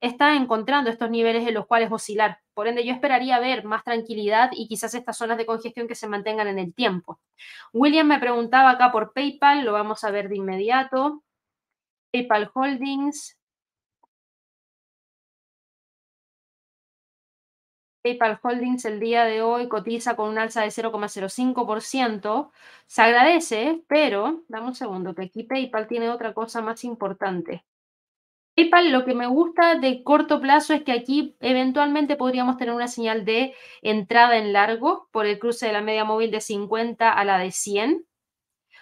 está encontrando estos niveles en los cuales oscilar. Por ende, yo esperaría ver más tranquilidad y quizás estas zonas de congestión que se mantengan en el tiempo. William me preguntaba acá por PayPal, lo vamos a ver de inmediato. PayPal Holdings, PayPal Holdings el día de hoy cotiza con un alza de 0,05%. Se agradece, pero dame un segundo, que aquí PayPal tiene otra cosa más importante. PayPal lo que me gusta de corto plazo es que aquí eventualmente podríamos tener una señal de entrada en largo por el cruce de la media móvil de 50 a la de 100.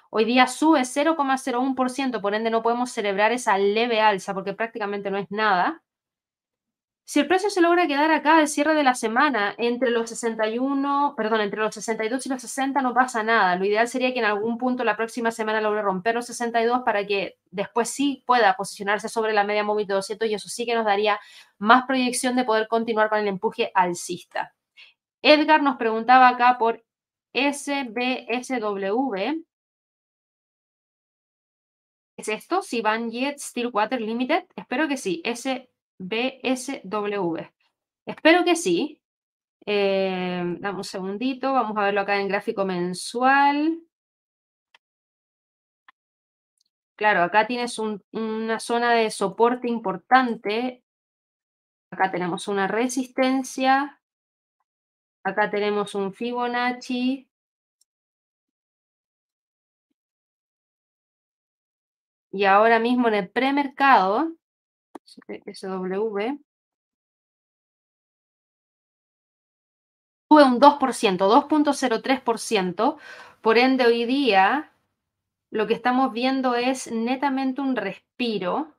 Hoy día sube 0,01%, por ende no podemos celebrar esa leve alza porque prácticamente no es nada. Si el precio se logra quedar acá al cierre de la semana entre los 61, perdón, entre los 62 y los 60 no pasa nada. Lo ideal sería que en algún punto la próxima semana logre romper los 62 para que después sí pueda posicionarse sobre la media móvil de 200 y eso sí que nos daría más proyección de poder continuar con el empuje alcista. Edgar nos preguntaba acá por SBSW. ¿Es esto? Sivan Jet Stillwater Limited. Espero que sí. S BSW. Espero que sí. Eh, dame un segundito, vamos a verlo acá en gráfico mensual. Claro, acá tienes una zona de soporte importante. Acá tenemos una resistencia. Acá tenemos un Fibonacci. Y ahora mismo en el premercado SW. Sube un 2%, 2.03%. Por ende, hoy día lo que estamos viendo es netamente un respiro,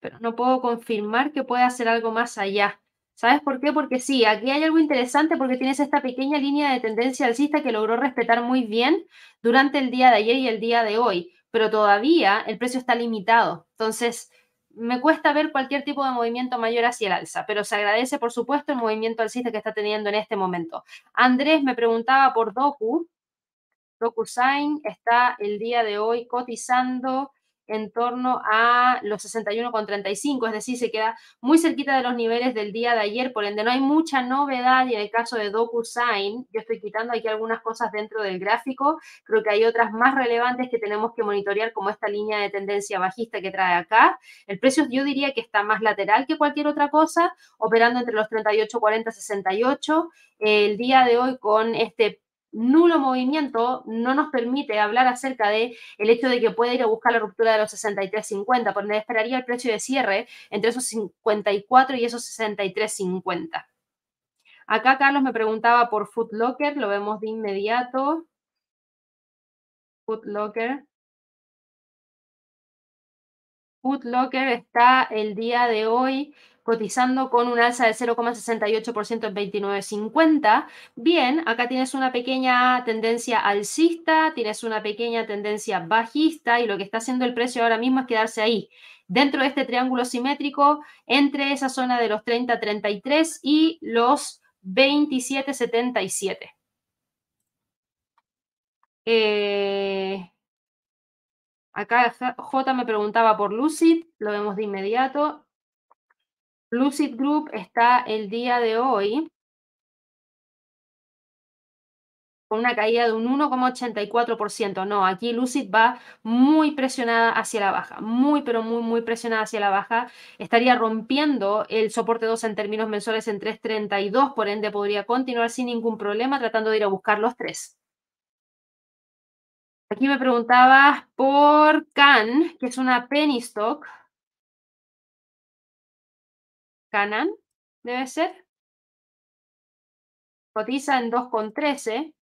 pero no puedo confirmar que pueda hacer algo más allá. ¿Sabes por qué? Porque sí, aquí hay algo interesante porque tienes esta pequeña línea de tendencia alcista que logró respetar muy bien durante el día de ayer y el día de hoy, pero todavía el precio está limitado. Entonces, me cuesta ver cualquier tipo de movimiento mayor hacia el alza, pero se agradece, por supuesto, el movimiento alcista que está teniendo en este momento. Andrés me preguntaba por Doku. DocuSign está el día de hoy cotizando en torno a los 61,35, es decir, se queda muy cerquita de los niveles del día de ayer, por ende no hay mucha novedad y en el caso de DocuSign, yo estoy quitando aquí algunas cosas dentro del gráfico, creo que hay otras más relevantes que tenemos que monitorear como esta línea de tendencia bajista que trae acá. El precio yo diría que está más lateral que cualquier otra cosa, operando entre los 38, 40, 68. El día de hoy con este nulo movimiento no nos permite hablar acerca de el hecho de que puede ir a buscar la ruptura de los 63.50, por donde esperaría el precio de cierre entre esos 54 y esos 63.50. Acá Carlos me preguntaba por Footlocker, lo vemos de inmediato. Footlocker. Footlocker está el día de hoy cotizando con un alza del 0,68% en 29.50. Bien, acá tienes una pequeña tendencia alcista, tienes una pequeña tendencia bajista y lo que está haciendo el precio ahora mismo es quedarse ahí, dentro de este triángulo simétrico entre esa zona de los 30.33 y los 27.77. Eh, acá J me preguntaba por Lucid, lo vemos de inmediato. Lucid Group está el día de hoy con una caída de un 1,84%. No, aquí Lucid va muy presionada hacia la baja, muy, pero muy, muy presionada hacia la baja. Estaría rompiendo el soporte 2 en términos mensuales en 3.32, por ende podría continuar sin ningún problema tratando de ir a buscar los 3. Aquí me preguntabas por CAN, que es una penny stock. Canan, debe ser. Cotiza en 2,13.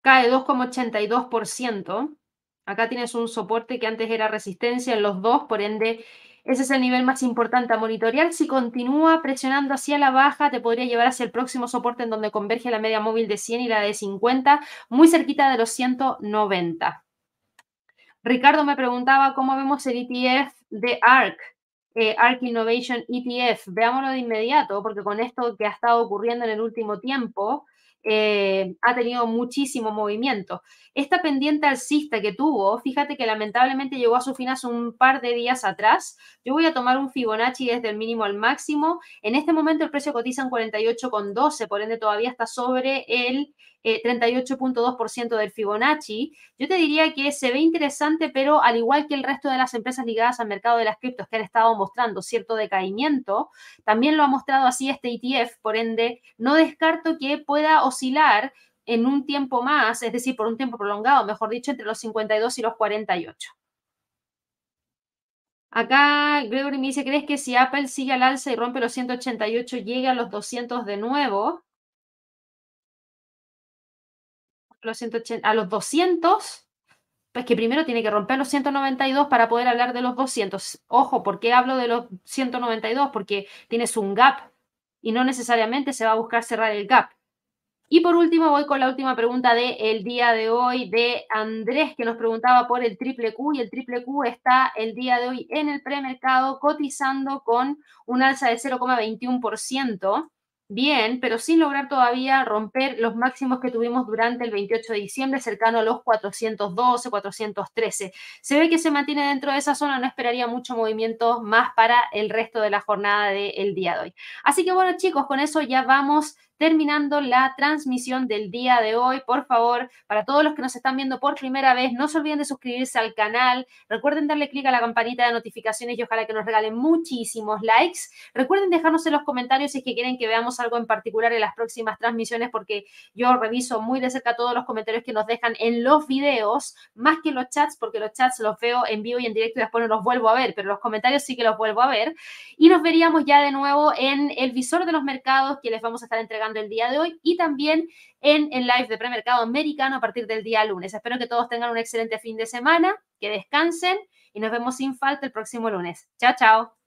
Cae 2,82%. Acá tienes un soporte que antes era resistencia en los dos, por ende, ese es el nivel más importante a monitorear. Si continúa presionando hacia la baja, te podría llevar hacia el próximo soporte en donde converge la media móvil de 100 y la de 50, muy cerquita de los 190. Ricardo me preguntaba cómo vemos el ETF de ARC eh, ARK Innovation ETF. Veámoslo de inmediato, porque con esto que ha estado ocurriendo en el último tiempo, eh, ha tenido muchísimo movimiento. Esta pendiente alcista que tuvo, fíjate que lamentablemente llegó a su fin hace un par de días atrás. Yo voy a tomar un Fibonacci desde el mínimo al máximo. En este momento el precio cotiza en 48,12, por ende todavía está sobre el 38.2% eh, del Fibonacci. Yo te diría que se ve interesante, pero al igual que el resto de las empresas ligadas al mercado de las criptos que han estado mostrando cierto decaimiento, también lo ha mostrado así este ETF, por ende, no descarto que pueda oscilar en un tiempo más, es decir, por un tiempo prolongado, mejor dicho, entre los 52 y los 48. Acá Gregory me dice, ¿crees que si Apple sigue al alza y rompe los 188, llega a los 200 de nuevo? Los 180, a los 200, pues que primero tiene que romper los 192 para poder hablar de los 200. Ojo, ¿por qué hablo de los 192? Porque tienes un gap y no necesariamente se va a buscar cerrar el gap. Y por último, voy con la última pregunta del el día de hoy de Andrés, que nos preguntaba por el triple Q. Y el triple Q está el día de hoy en el premercado cotizando con un alza de 0,21% bien, pero sin lograr todavía romper los máximos que tuvimos durante el 28 de diciembre, cercano a los 412, 413. Se ve que se mantiene dentro de esa zona, no esperaría mucho movimiento más para el resto de la jornada del día de hoy. Así que bueno chicos, con eso ya vamos terminando la transmisión del día de hoy. Por favor, para todos los que nos están viendo por primera vez, no se olviden de suscribirse al canal. Recuerden darle clic a la campanita de notificaciones y ojalá que nos regalen muchísimos likes. Recuerden dejarnos en los comentarios si es que quieren que veamos algo en particular en las próximas transmisiones, porque yo reviso muy de cerca todos los comentarios que nos dejan en los videos, más que los chats, porque los chats los veo en vivo y en directo y después no los vuelvo a ver, pero los comentarios sí que los vuelvo a ver. Y nos veríamos ya de nuevo en el visor de los mercados que les vamos a estar entregando el día de hoy y también en el live de premercado americano a partir del día lunes. Espero que todos tengan un excelente fin de semana, que descansen y nos vemos sin falta el próximo lunes. Chao, chao.